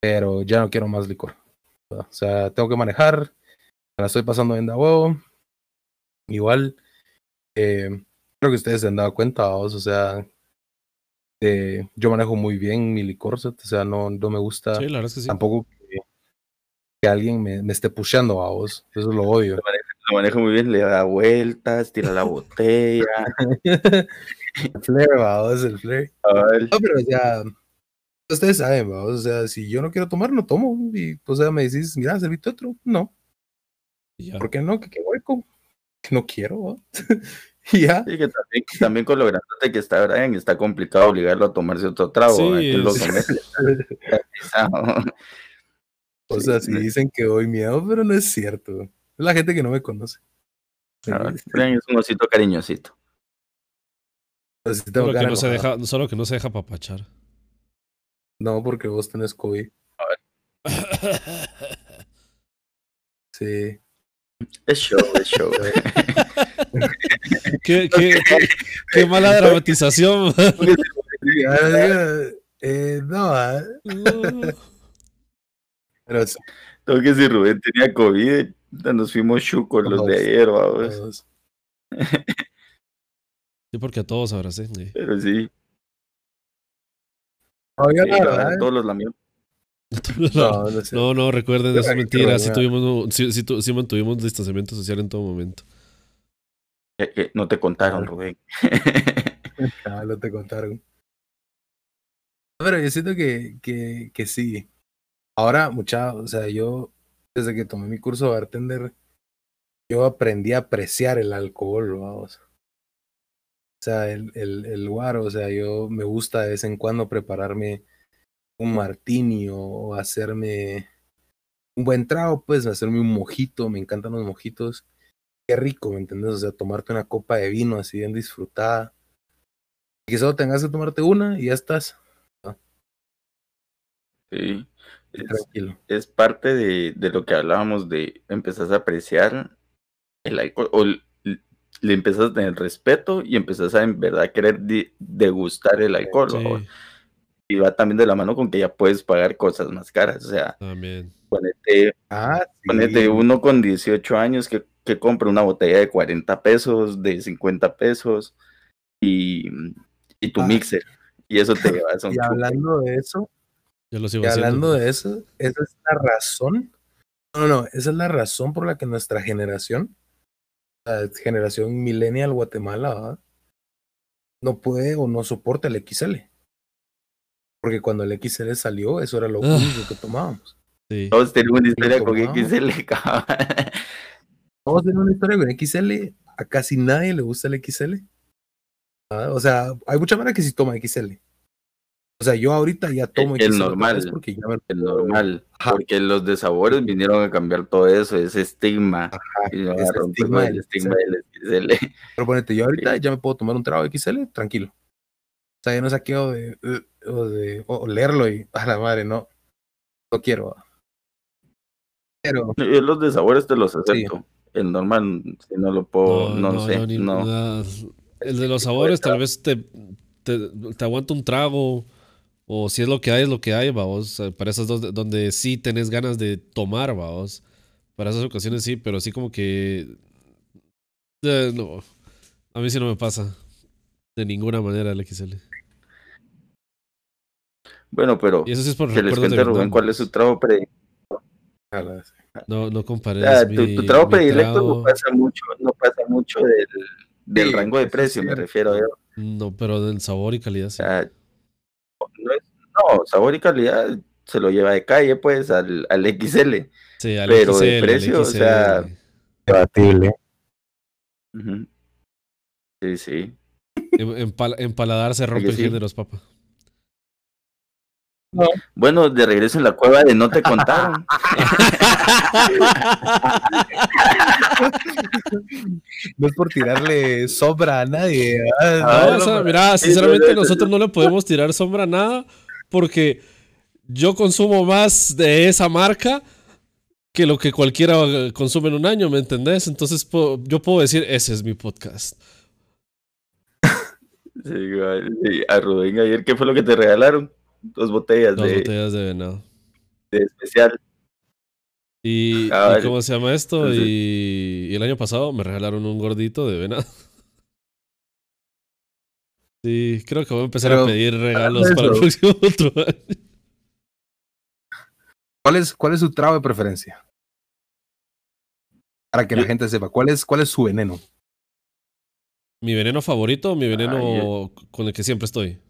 Pero ya no quiero más licor. O sea, tengo que manejar, me la estoy pasando bien de huevo. Igual, eh, creo que ustedes se han dado cuenta, o sea, eh, yo manejo muy bien mi licor, o sea, no, no me gusta tampoco que, alguien me, me esté pusheando a vos, eso lo odio lo maneja muy bien, le da vueltas, tira la botella. el flare, vamos, el flare. No, pero ya, ustedes saben, vamos, o sea, si yo no quiero tomar, no tomo. Y, o sea, me decís, mira, servite otro. No. ¿Por qué no? Que qué hueco. Que no quiero, ya. Sí, que también, también con lo grande que está Brian, está complicado obligarlo a tomarse otro trago. Sí, lo o sea, si dicen que doy miedo, pero no es cierto. Es la gente que no me conoce. Ah, es un osito cariñosito. solo, que no se deja, solo que no se deja papachar. No, porque vos tenés COVID. A ver. sí. Es show, es show. qué, qué, qué, mala dramatización. eh, no, ¿eh? Pero, Tengo que decir, Rubén tenía COVID nos fuimos chucos los de ayer, vamos. Sí, porque a todos abracé. Pero sí. todos los lamios. No, no, no, recuerden, eso es mentira. Sí, tuvimos, sí, sí, mantuvimos distanciamiento social en todo momento. no te contaron, Rubén. ah, no te contaron. Pero yo siento que, que, que sí. Ahora, mucha, o sea, yo desde que tomé mi curso de bartender, yo aprendí a apreciar el alcohol, vamos. O sea, el, el, el guaro, o sea, yo me gusta de vez en cuando prepararme un martini o hacerme un buen trago, pues, hacerme un mojito, me encantan los mojitos. Qué rico, ¿me entiendes? O sea, tomarte una copa de vino así bien disfrutada. Y que solo tengas que tomarte una y ya estás. Sí. Es, parte de, de, lo que hablábamos de empezar a apreciar el alcohol, o le empezás a tener respeto y empezás a en verdad querer degustar el alcohol. Y va también de la mano con que ya puedes pagar cosas más caras. O sea, ponete, ah, uno con 18 años que, que compra una botella de 40 pesos, de 50 pesos y, y tu ah. mixer. Y eso te va a Y hablando de eso, Yo lo sigo Y haciendo. hablando de eso, esa es la razón. No, no, no, esa es la razón por la que nuestra generación, la generación millennial Guatemala, ¿verdad? no puede o no soporta el XL. Porque cuando el XL salió, eso era lo Ah. único que tomábamos. Sí. Todos tenemos una historia con. XL, cabrón. Vamos a tener una historia con XL. A casi nadie le gusta el XL. Ah, O sea, hay mucha manera que sí toma XL. O sea, yo ahorita ya tomo El XL normal. porque ya me El normal. Ajá. Porque los de sabores vinieron a cambiar todo eso, ese estigma. Y nos ese estigma del estigma del XL. Pero ponete, yo ahorita ya me puedo tomar un trago de XL tranquilo. O sea, yo no saqueo de, uh, o de o- olerlo y a la madre, no. No quiero. Pero los de sabores te los acepto. El normal, si no lo puedo, no, sé, ni- no. El de los sabores tal vez te, te, te aguanta un trago. O si es lo que hay, es lo que hay, vamos. Para esas dos de- donde sí tenés ganas de tomar, vamos. Para esas ocasiones sí, pero sí como que... eh, no. A mí sí no me pasa. De ninguna manera el XL. Bueno, pero Y eso sí es por que les de cuente Rubén cuál es su trago predilecto. a No, no compares. Ah, tu, mi- tu trago predilecto no pasa mucho, no pasa mucho del, del Sí, rango de precio, me refiero yo. No, pero del sabor y calidad O sí. sea, no, es- no, sabor y calidad se lo lleva de calle, pues, al, al XL. Sí, al pero de XL, al precio, o sea. Debatible. Sí, sí. En, en pal- en paladar se rompen sí. géneros, papá. Bueno, de regreso en la cueva de No Te Contaron. No es por tirarle sobra a nadie. Ah, No, o sea, mira, sinceramente no, no, nosotros no le podemos tirar sombra a nada porque yo consumo más de esa marca que lo que cualquiera consume en un año, ¿me entendés? Entonces yo puedo decir, ese es mi podcast. Sí. A Rubén ayer, ¿qué fue lo que te regalaron? Dos botellas Dos de, botellas de venado. de especial. Y, Ah, y. ¿cómo se llama esto? Entonces- Y, y el año pasado me regalaron un gordito de venado. Sí, creo que voy a empezar a pedir regalos para el próximo otro año. ¿Cuál es, ¿Cuál es su trago de preferencia? Para que la gente sepa, ¿cuál es, cuál es su veneno? Mi veneno favorito, mi veneno Ay, con el que siempre estoy.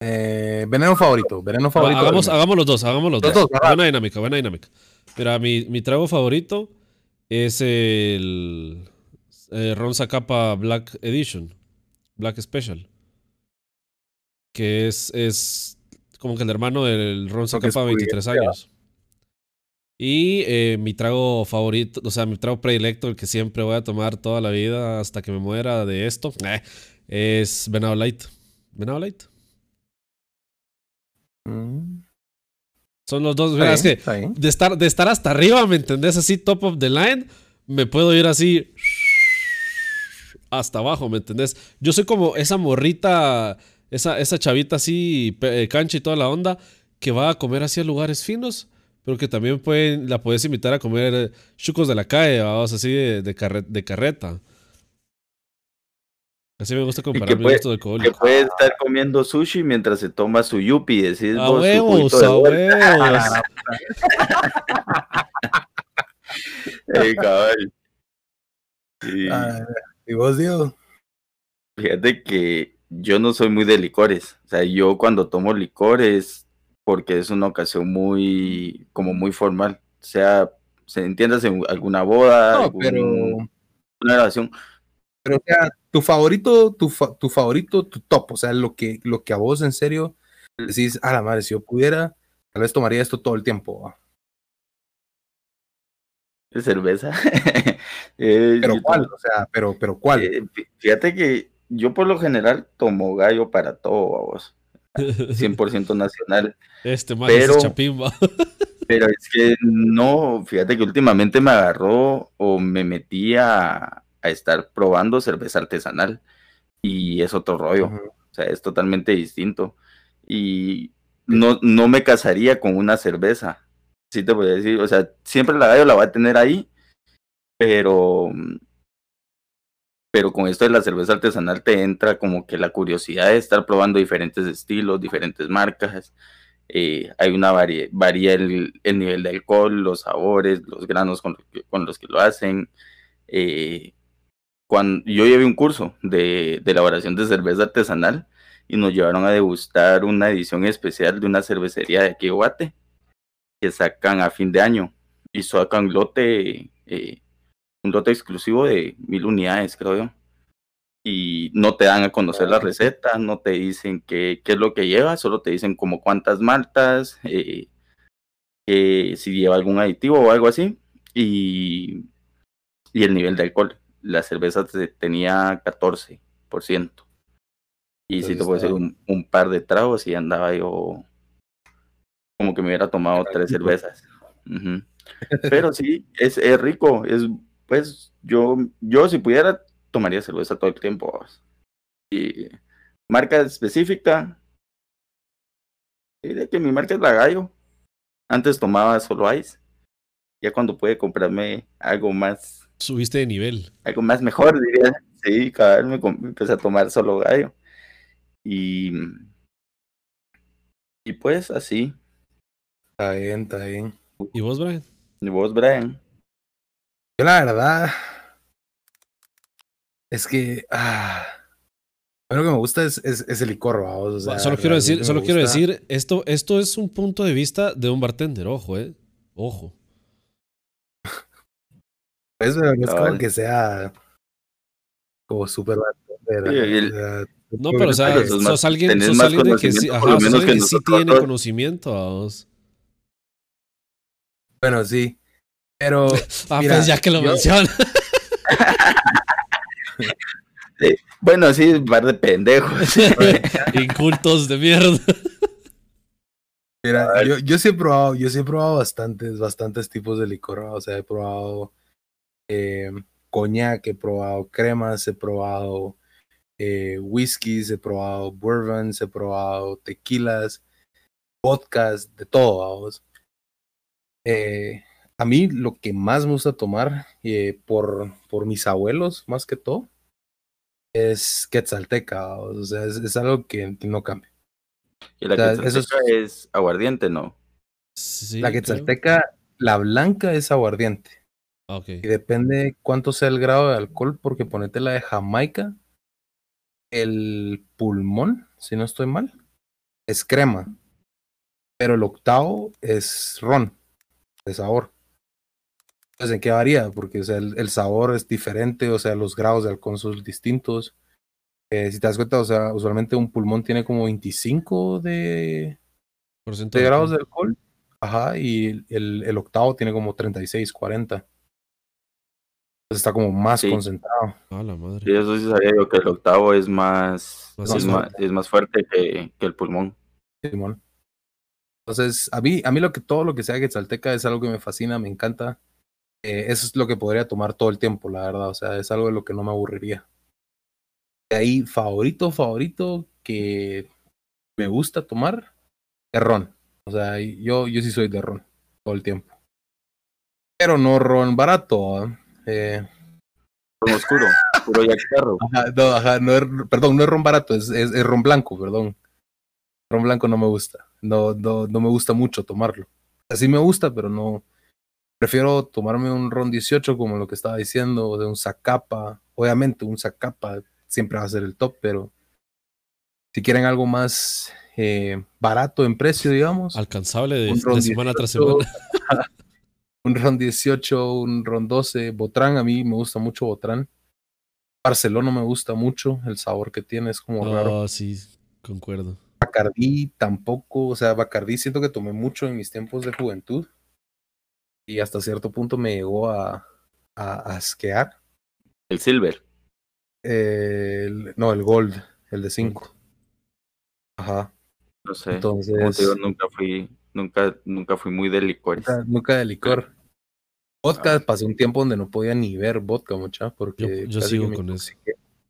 Eh, veneno favorito, veneno favorito. hagamos, los dos, hagamos los, Los dos. dos, buena dinámica, buena dinámica. Mira, mi, mi trago favorito es el eh, Ron Zacapa Black Edition, Black Special. Que es, es como que el hermano del Ron Zacapa de 23 Julieta. años. Y eh, mi trago favorito, o sea, mi trago predilecto, el que siempre voy a tomar toda la vida hasta que me muera de esto, eh, es Venado Light. Venado Light. Mm, Son los dos. Mira, es que de estar, de estar hasta arriba, ¿me entendés? Así, top of the line, me puedo ir así hasta abajo, ¿me entendés? Yo soy como esa morrita, esa, esa chavita así, eh, cancha y toda la onda, que va a comer así a lugares finos, pero que también pueden, la puedes invitar a comer eh, chucos de la calle, vamos, así de, de, carre- de carreta. Así me gusta comparar mis puede- gustos Que alcohólicos. puede estar comiendo sushi mientras se toma su yupi. Decís A vos, su huevos, de a huevos. Eh, cabal. Sí. Ah, ¿Y vos, Diego? Fíjate que yo no soy muy de licores. O sea, yo cuando tomo licores, porque es una ocasión muy, como muy formal. O sea, se entiendas en alguna boda, No, algún- pero, una relación. Pero o sea, tu favorito, tu, fa- tu favorito, tu top, o sea, lo que, lo que a vos en serio decís, a la madre, si yo pudiera, tal vez tomaría esto todo el tiempo. cerveza. Eh, Pero yo cuál, o sea, pero, pero cuál. eh, fí- fíjate que yo por lo general tomo gallo para todo, vamos. 100% nacional. Este man Pero- es chapimba. Pero es que no, fíjate que últimamente me agarró o me metí a, a estar probando cerveza artesanal y es otro rollo, o sea, es totalmente distinto. Y no, no me casaría con una cerveza, sí te voy a decir, o sea, siempre la gallo la va a tener ahí, pero, pero con esto de la cerveza artesanal te entra como que la curiosidad de estar probando diferentes estilos, diferentes marcas. eh, hay una varía, varía el, nivel de alcohol, los sabores, los granos con, los que lo hacen. Eh, cuando, yo llevé un curso de, de, elaboración de cerveza artesanal y nos llevaron a degustar una edición especial de una cervecería de aquí Guate que sacan a fin de año y sacan lote, eh, un lote exclusivo de mil unidades, creo yo. Y no te dan a conocer la receta, no te dicen qué, qué es lo que lleva, solo te dicen como cuántas maltas, eh, si lleva algún aditivo o algo así, y, y el nivel de alcohol. La cerveza tenía 14%. Y si te puedo decir un, un, par de tragos y andaba yo como que me hubiera tomado tres cervezas. Pero sí, es, es, rico. Es, pues yo, yo si pudiera, tomaría cerveza todo el tiempo. Y marca específica. de que mi marca es la gallo. Antes tomaba solo ice. Ya cuando pude comprarme algo más. Subiste de nivel. Algo más mejor, diría. Sí, cada vez me, me empecé a tomar solo gallo. Y. Y pues así. Está bien, está bien. ¿Y vos, Brian? ¿Y vos, Brian? Yo la verdad es que ah, lo que me gusta es, es, el licor, solo quiero decir, solo quiero decir, esto, esto es un punto de vista de un bartender, ojo, eh. Ojo. Es, no es como que sea como súper no, pero o sea, sos alguien, sos alguien de que sí, ajá, sos alguien que sí tiene conocimiento, vamos. Bueno, sí. Pero. ah, pues ya que lo menciona. Bueno, sí, un par de pendejos. Incultos de mierda. Mira, yo, yo sí he probado, yo sí he probado bastantes, bastantes tipos de licor. O sea, he probado eh, coñac, he probado cremas, he probado eh, whiskies, he probado bourbons, he probado tequilas, vodkas, de todo, vamos. Eh, a mí lo que más me gusta tomar eh, por, por mis abuelos, más que todo, es quetzalteca. O sea, es, algo que, no cambia. ¿Y la quetzalteca es, aguardiente, no? la quetzalteca, la blanca es aguardiente. Okay. Y depende cuánto sea el grado de alcohol, porque ponete la de Jamaica, el pulmón, si no estoy mal, es crema. Pero el octavo es ron de sabor. Entonces, ¿en qué varía? Porque o sea, el, sabor es diferente, o sea, los grados de alcohol son distintos. Eh, si te das cuenta, o sea, usualmente un pulmón tiene como 25 de, de grados de alcohol. Ajá, y el, el, octavo tiene como 36, 40. Entonces está como más concentrado. Ah, la madre. Sí, eso sí sabía yo que el octavo es más, es, más, es más fuerte que, que el pulmón. Pulmón. Entonces, a mí, a mí lo que, todo lo que sea Quetzalteca es algo que me fascina, me encanta. Eh, eso es lo que podría tomar todo el tiempo, la verdad. O sea, es algo de lo que no me aburriría. De ahí, favorito, favorito que me gusta tomar es ron. O sea, yo, yo sí soy de ron todo el tiempo. Pero no ron barato. Eh, ron oscuro, puro Ajá, no, perdón, no es ron barato, es, es ron blanco, perdón ron blanco no me gusta. No, no, no me gusta mucho tomarlo. Así me gusta, pero no. Prefiero tomarme un ron 18, como lo que estaba diciendo, de un Zacapa. Obviamente, un Zacapa siempre va a ser el top, pero si quieren algo más eh, barato en precio, digamos. Alcanzable de, semana tras semana. un ron 18, un ron 12. Botrán, a mí me gusta mucho Botrán. Barcelona me gusta mucho, el sabor que tiene es como raro. Ah, sí, concuerdo. Bacardí tampoco, o sea, Bacardí siento que tomé mucho en mis tiempos de juventud y hasta cierto punto me llegó a, a, asquear. El Silver. no, el Gold, el de 5. Ajá. No sé. Entonces, nunca fui, nunca, nunca fui muy de licores. Nunca, de licor. Vodka, ah. pasé un tiempo donde no podía ni ver vodka, mucha, porque yo, sigo con eso.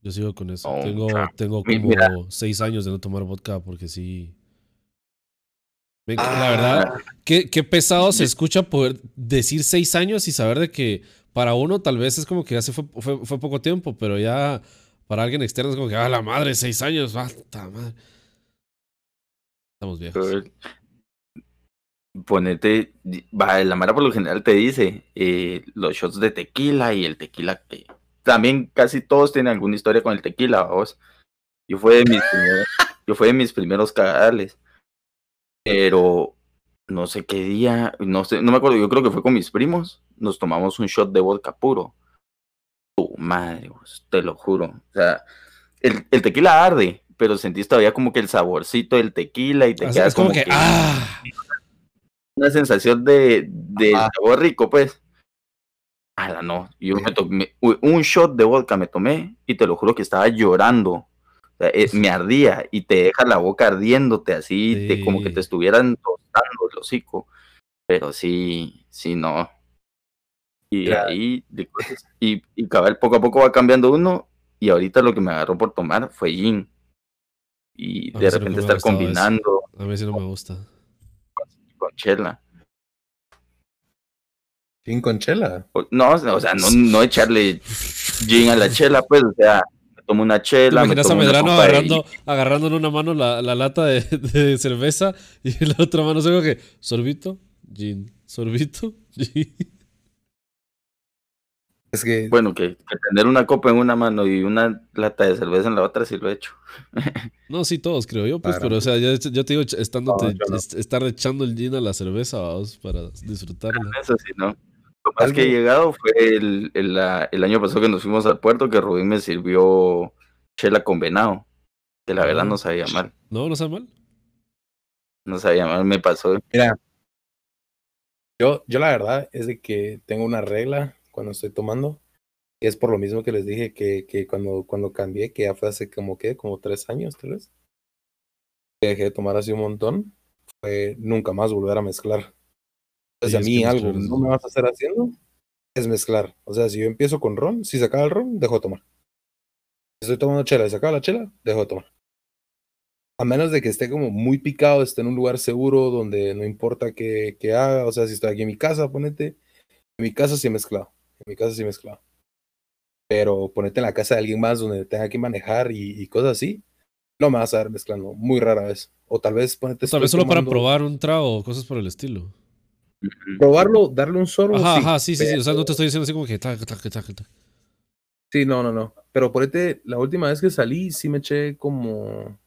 Yo sigo con eso. Oh, tengo, tengo como seis años de no tomar vodka porque sí. La ah. verdad, qué, qué pesado se escucha poder decir seis años y saber de que para uno tal vez es como que hace fue, fue, poco tiempo, pero ya para alguien externo es como que, ah, la madre, seis años, basta, madre. Estamos viejos. Ponete, va, la Mara por lo general te dice eh, los shots de tequila y el tequila que también casi todos tienen alguna historia con el tequila, vos. Yo fue de mis primeros, yo fue de mis primeros cagadales. Pero no sé qué día, no sé, no me acuerdo, yo creo que fue con mis primos, nos tomamos un shot de vodka puro. Tu madre, te lo juro. O sea, el, el, tequila arde, pero sentís todavía como que el saborcito del tequila y te quedas como, que, ¡ah! Una sensación de, de sabor rico, pues. Ah, no, yo me tomé un shot de vodka me tomé y te lo juro que estaba llorando. Eh, me ardía y te deja la boca ardiéndote así, te, como que te estuvieran tostando el hocico. Pero sí, sí, no. Y ahí, y, y cabal, poco a poco va cambiando uno. Y ahorita lo que me agarró por tomar fue gin. Y de repente estar combinando. A mí sí no me gusta. Con, chela. ¿Gin con chela? No, o sea, no, no echarle gin a la chela, pues, o sea, tomo una chela. ¿Te imaginas a Medrano agarrando, agarrando en una mano la, la lata de, de, cerveza y en la otra mano se que sorbito, gin, sorbito, gin. Es que... Bueno, que, tener una copa en una mano y una lata de cerveza en la otra sí lo he hecho. no, sí, todos creo yo, pues, pero o sea, yo, te digo, estando estar echando el gin a la cerveza, vamos, para disfrutarla. Eso sí, ¿no? Lo más que he llegado fue el, el, el, año pasado que nos fuimos al puerto, que Rubín me sirvió chela con venado, que la verdad ah, no sabía mal. ¿No? ¿No sabía mal? No sabía mal, me pasó. Mira, yo, yo la verdad es de que tengo una regla cuando estoy tomando, y es por lo mismo que les dije que, que cuando, cuando cambié, que ya fue hace como que, como tres años, tal vez, que dejé de tomar así un montón, fue nunca más volver a mezclar a mí algo no me vas a hacer haciendo es mezclar. O sea, si yo empiezo con ron, si se acaba el ron, dejo de tomar. Si estoy tomando chela y se acaba la chela, dejo de tomar. A menos de que esté como muy picado, esté en un lugar seguro donde no importa qué, haga. O sea, si estoy aquí en mi casa, ponete. En mi casa sí mezclado. En mi casa sí mezclado. Pero ponete en la casa de alguien más donde tenga que manejar y, cosas así. No me vas a ver mezclando. Muy rara vez. O tal vez ponete. tal vez solo para probar un trago o cosas por el estilo. Probarlo, darle un sorbo. Ajá, sí, ajá, sí, sí, O sea, no te estoy diciendo así como que. Sí, no, no, no. Pero por este, la última vez que salí, sí me eché como.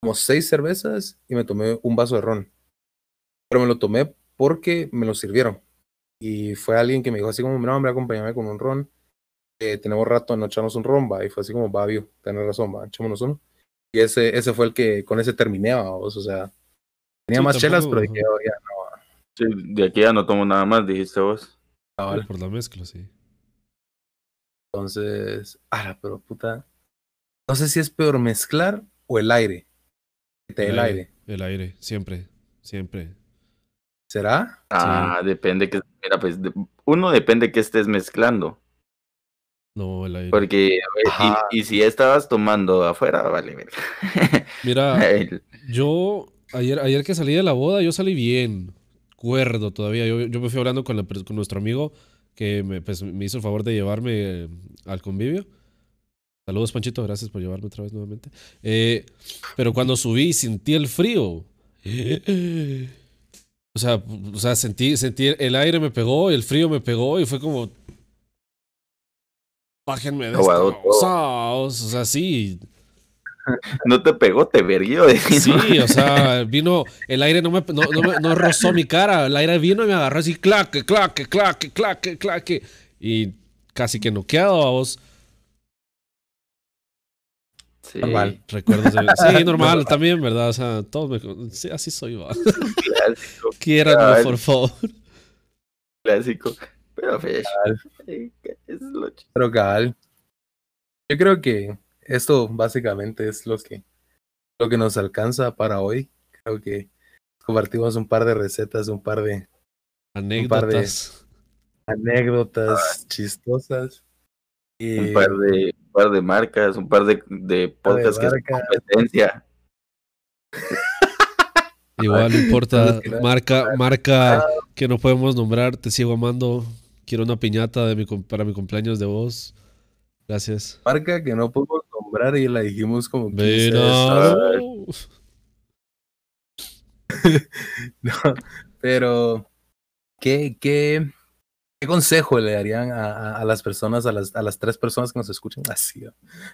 Como seis cervezas y me tomé un vaso de ron. Pero me lo tomé porque me lo sirvieron. Y fue alguien que me dijo así como, no, hombre, acompáñame con un ron. Eh, tenemos rato de no echarnos un ron, va. Y fue así como, va, vio, tenés razón, va, echémonos uno. Y ese, ese fue el que, con ese terminé, vos, o sea. Tenía más chelas, pero dije, oh, ya, no, de aquí ya no tomo nada más, dijiste vos. Ah, Por la mezcla, sí. Entonces, ah, pero puta. No sé si es peor mezclar o el aire. El, aire, El aire, siempre, siempre. ¿Será? Ah, depende que. Mira, pues uno depende que estés mezclando. No, el aire. Porque, y, si estabas tomando afuera, vale, Mira, yo ayer, ayer que salí de la boda, yo salí bien acuerdo todavía. Yo, yo me fui hablando con, con nuestro amigo que me, pues, me hizo el favor de llevarme eh, al convivio. Saludos, Panchito, gracias por llevarme otra vez nuevamente. Eh, pero cuando subí sentí el frío. O sea, o sea sentí, sentí el aire me pegó, el frío me pegó y fue como. Bájenme de esto. O sea, sí no te pegó, te verguió. Sí, o sea, vino, el aire no me, no, no, rozó mi cara, el aire vino y me agarró así, claque, claque, claque, claque, claque, y casi que noqueado a vos. Sí. Normal. Recuerdo. Sí, normal, también, ¿verdad? O sea, todos me. Sí, así soy, va. Clásico. Quieran, por favor. Clásico. Pero, fe, es lo Pero, cabal. Yo creo que esto básicamente es lo que, lo que nos alcanza para hoy. Creo que compartimos un par de recetas, un par de anécdotas, anécdotas chistosas. Y... Un, par de, par de marcas, un par de, de podcasts que competencia. Igual no importa, marca, marca que no podemos nombrar, te sigo amando. Quiero una piñata de mi, para mi cumpleaños de voz. Gracias. Marca que no podemos nombrar y la dijimos como que no. Pero, ¿qué, qué, qué consejo le darían a, a, las personas, a las, a las tres personas que nos escuchan? Así.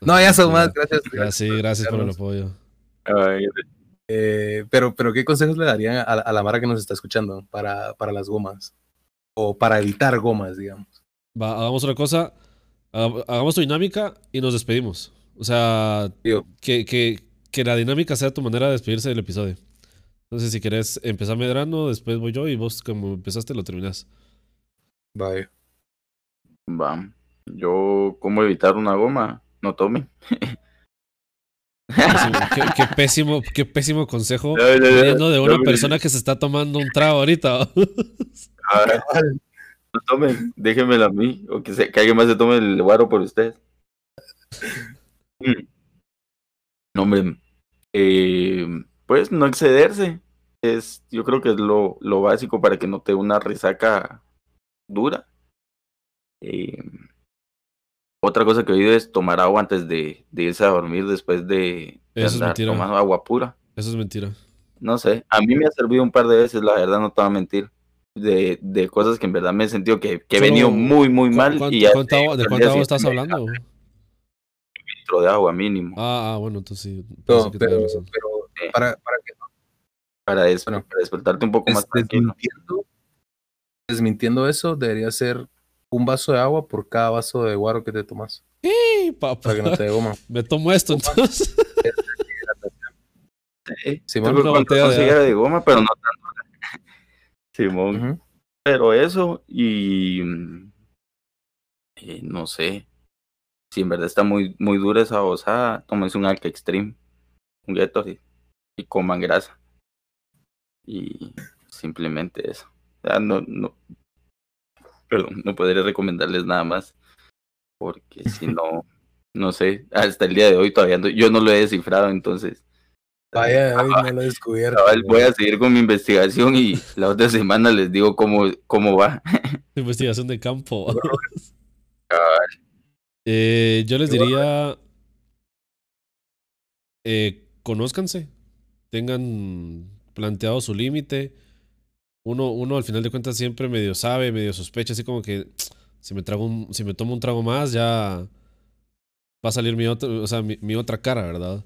No, ya son más, gracias. gracias sí, gracias por el apoyo. Eh, pero, pero, ¿qué consejos le darían a, a, la Mara que nos está escuchando para, para las gomas? O para evitar gomas, digamos. Va, hagamos una cosa. Hagamos tu dinámica y nos despedimos. O sea, que, que, que, la dinámica sea tu manera de despedirse del episodio. Entonces, si querés empezar medrando, después voy yo y vos, como empezaste, lo terminás. Bye. Va. Yo, ¿cómo evitar una goma? No tome. qué, pésimo, qué pésimo consejo. No, de una persona que se está tomando un trago ahorita. no tomen, déjenmelo a mí, o que, se, que alguien más se tome el guaro por ustedes. Mm. No, hombre, eh, pues no excederse. Es, yo creo que es lo, lo básico para que no te una resaca dura. Eh, otra cosa que he oído es tomar agua antes de, de irse a dormir después de, Eso andar es tomando agua pura. Eso es mentira. No sé, a mí me ha servido un par de veces, la verdad, no te voy a mentir de, de cosas que en verdad me he sentido que, que he venido muy, muy mal. ¿cuánto, y ¿De cuánta agua estás hablando? Un litro de agua mínimo. Ah, ah bueno, entonces sí. No, pero, pero eh, para, para que para eso, bueno, para despertarte un poco más desmintiendo, desmintiendo eso, debería ser un vaso de agua por cada vaso de guaro que te tomas. ¡Sí, papá! Para que no te dé goma. Me tomo esto entonces. Sí, sí, una botella de, de goma, pero no tanto Simón. Pero eso y, no sé. Si en verdad está muy, muy dura esa osada, tómense un Alka Extreme, un gueto y, y coman grasa. Y simplemente eso. No, no, perdón, no podría recomendarles nada más. Porque si no, no sé, hasta el día de hoy todavía yo no lo he descifrado, entonces Vaya, hoy no lo he descubierto. voy a seguir con mi investigación y la otra semana les digo cómo, cómo va. Investigación de campo. eh, yo les diría, eh, conózcanse, tengan planteado su límite. Uno, uno al final de cuentas siempre medio sabe, medio sospecha, así como que si me trago un, si me tomo un trago más ya va a salir mi, o sea, mi otra cara, ¿verdad?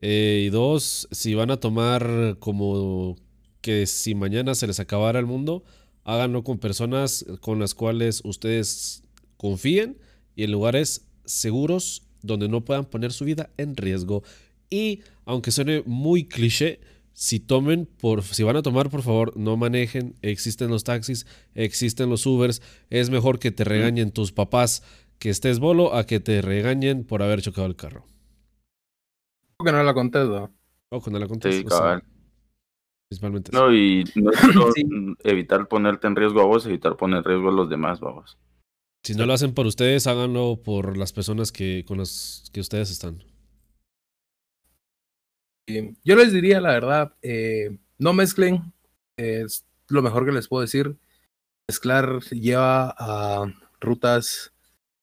Eh, y dos, si van a tomar como que si mañana se les acabara el mundo, háganlo con personas con las cuales ustedes confíen y en lugares seguros donde no puedan poner su vida en riesgo. Y aunque suene muy cliché, si tomen, por, si van a tomar, por favor, no manejen. Existen los taxis, existen los Ubers. Es mejor que te regañen tus papás que estés bolo a que te regañen por haber chocado el carro que no la contesto. Ojo, no la contesto. Sí, cabal. Principalmente. No, y no, evitar ponerte en riesgo a vos, evitar poner en riesgo a los demás, vamos. Si no lo hacen por ustedes, háganlo por las personas que con las que ustedes están. Yo les diría la verdad, eh, no mezclen, es lo mejor que les puedo decir. Mezclar lleva a rutas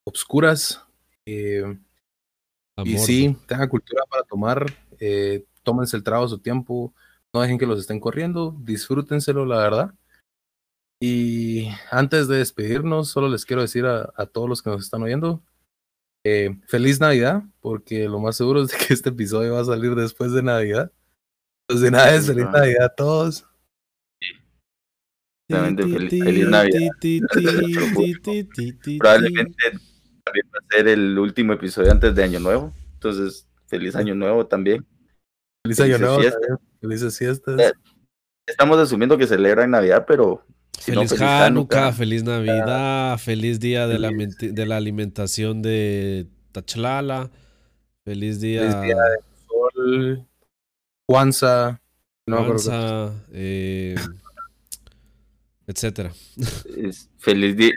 obscuras. Eh, y sí, tengan cultura para tomar, eh, tómense el trago a su tiempo, no dejen que los estén corriendo, disfrútenselo, la verdad. Y antes de despedirnos, solo les quiero decir a, todos los que nos están oyendo, eh, feliz Navidad, porque lo más seguro es que este episodio va a salir después de Navidad. Pues de nada es feliz Navidad a todos. feliz Navidad. Probablemente también va a ser el último episodio antes de Año Nuevo. Entonces, feliz Año Nuevo también. Feliz Año Nuevo. Felices fiestas. Eh, estamos asumiendo que celebran Navidad, pero. Feliz, Hanukkah, feliz Navidad, feliz día de la, de la alimentación de Tachlala, feliz día. Feliz día de sol, Kwanzaa. No eh, etcétera. feliz día,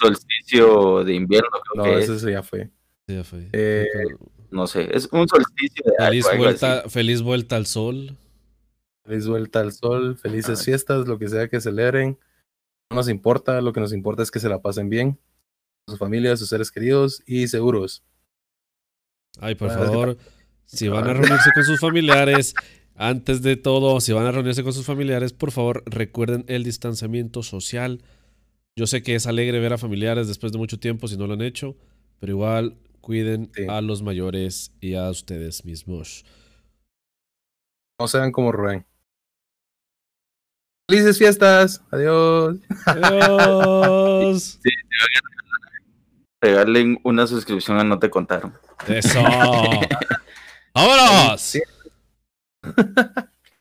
solsticio de invierno, creo no, eso ya fue. ya fue. Eh, no sé, es un solsticio de feliz vuelta, feliz vuelta al sol. Feliz vuelta al sol, felices fiestas, lo que sea que celebren. No nos importa, lo que nos importa es que se la pasen bien, sus familias, sus seres queridos y seguros. Ay, por favor, si van a reunirse con sus familiares, Antes de todo, si van a reunirse con sus familiares, por favor recuerden el distanciamiento social. Yo sé que es alegre ver a familiares después de mucho tiempo si no lo han hecho, pero igual cuiden a los mayores y a ustedes mismos. No sean como Rubén. Felices fiestas. Adiós. Adiós. Regalen una suscripción a No Te Contaron. Eso. ¡Vámonos!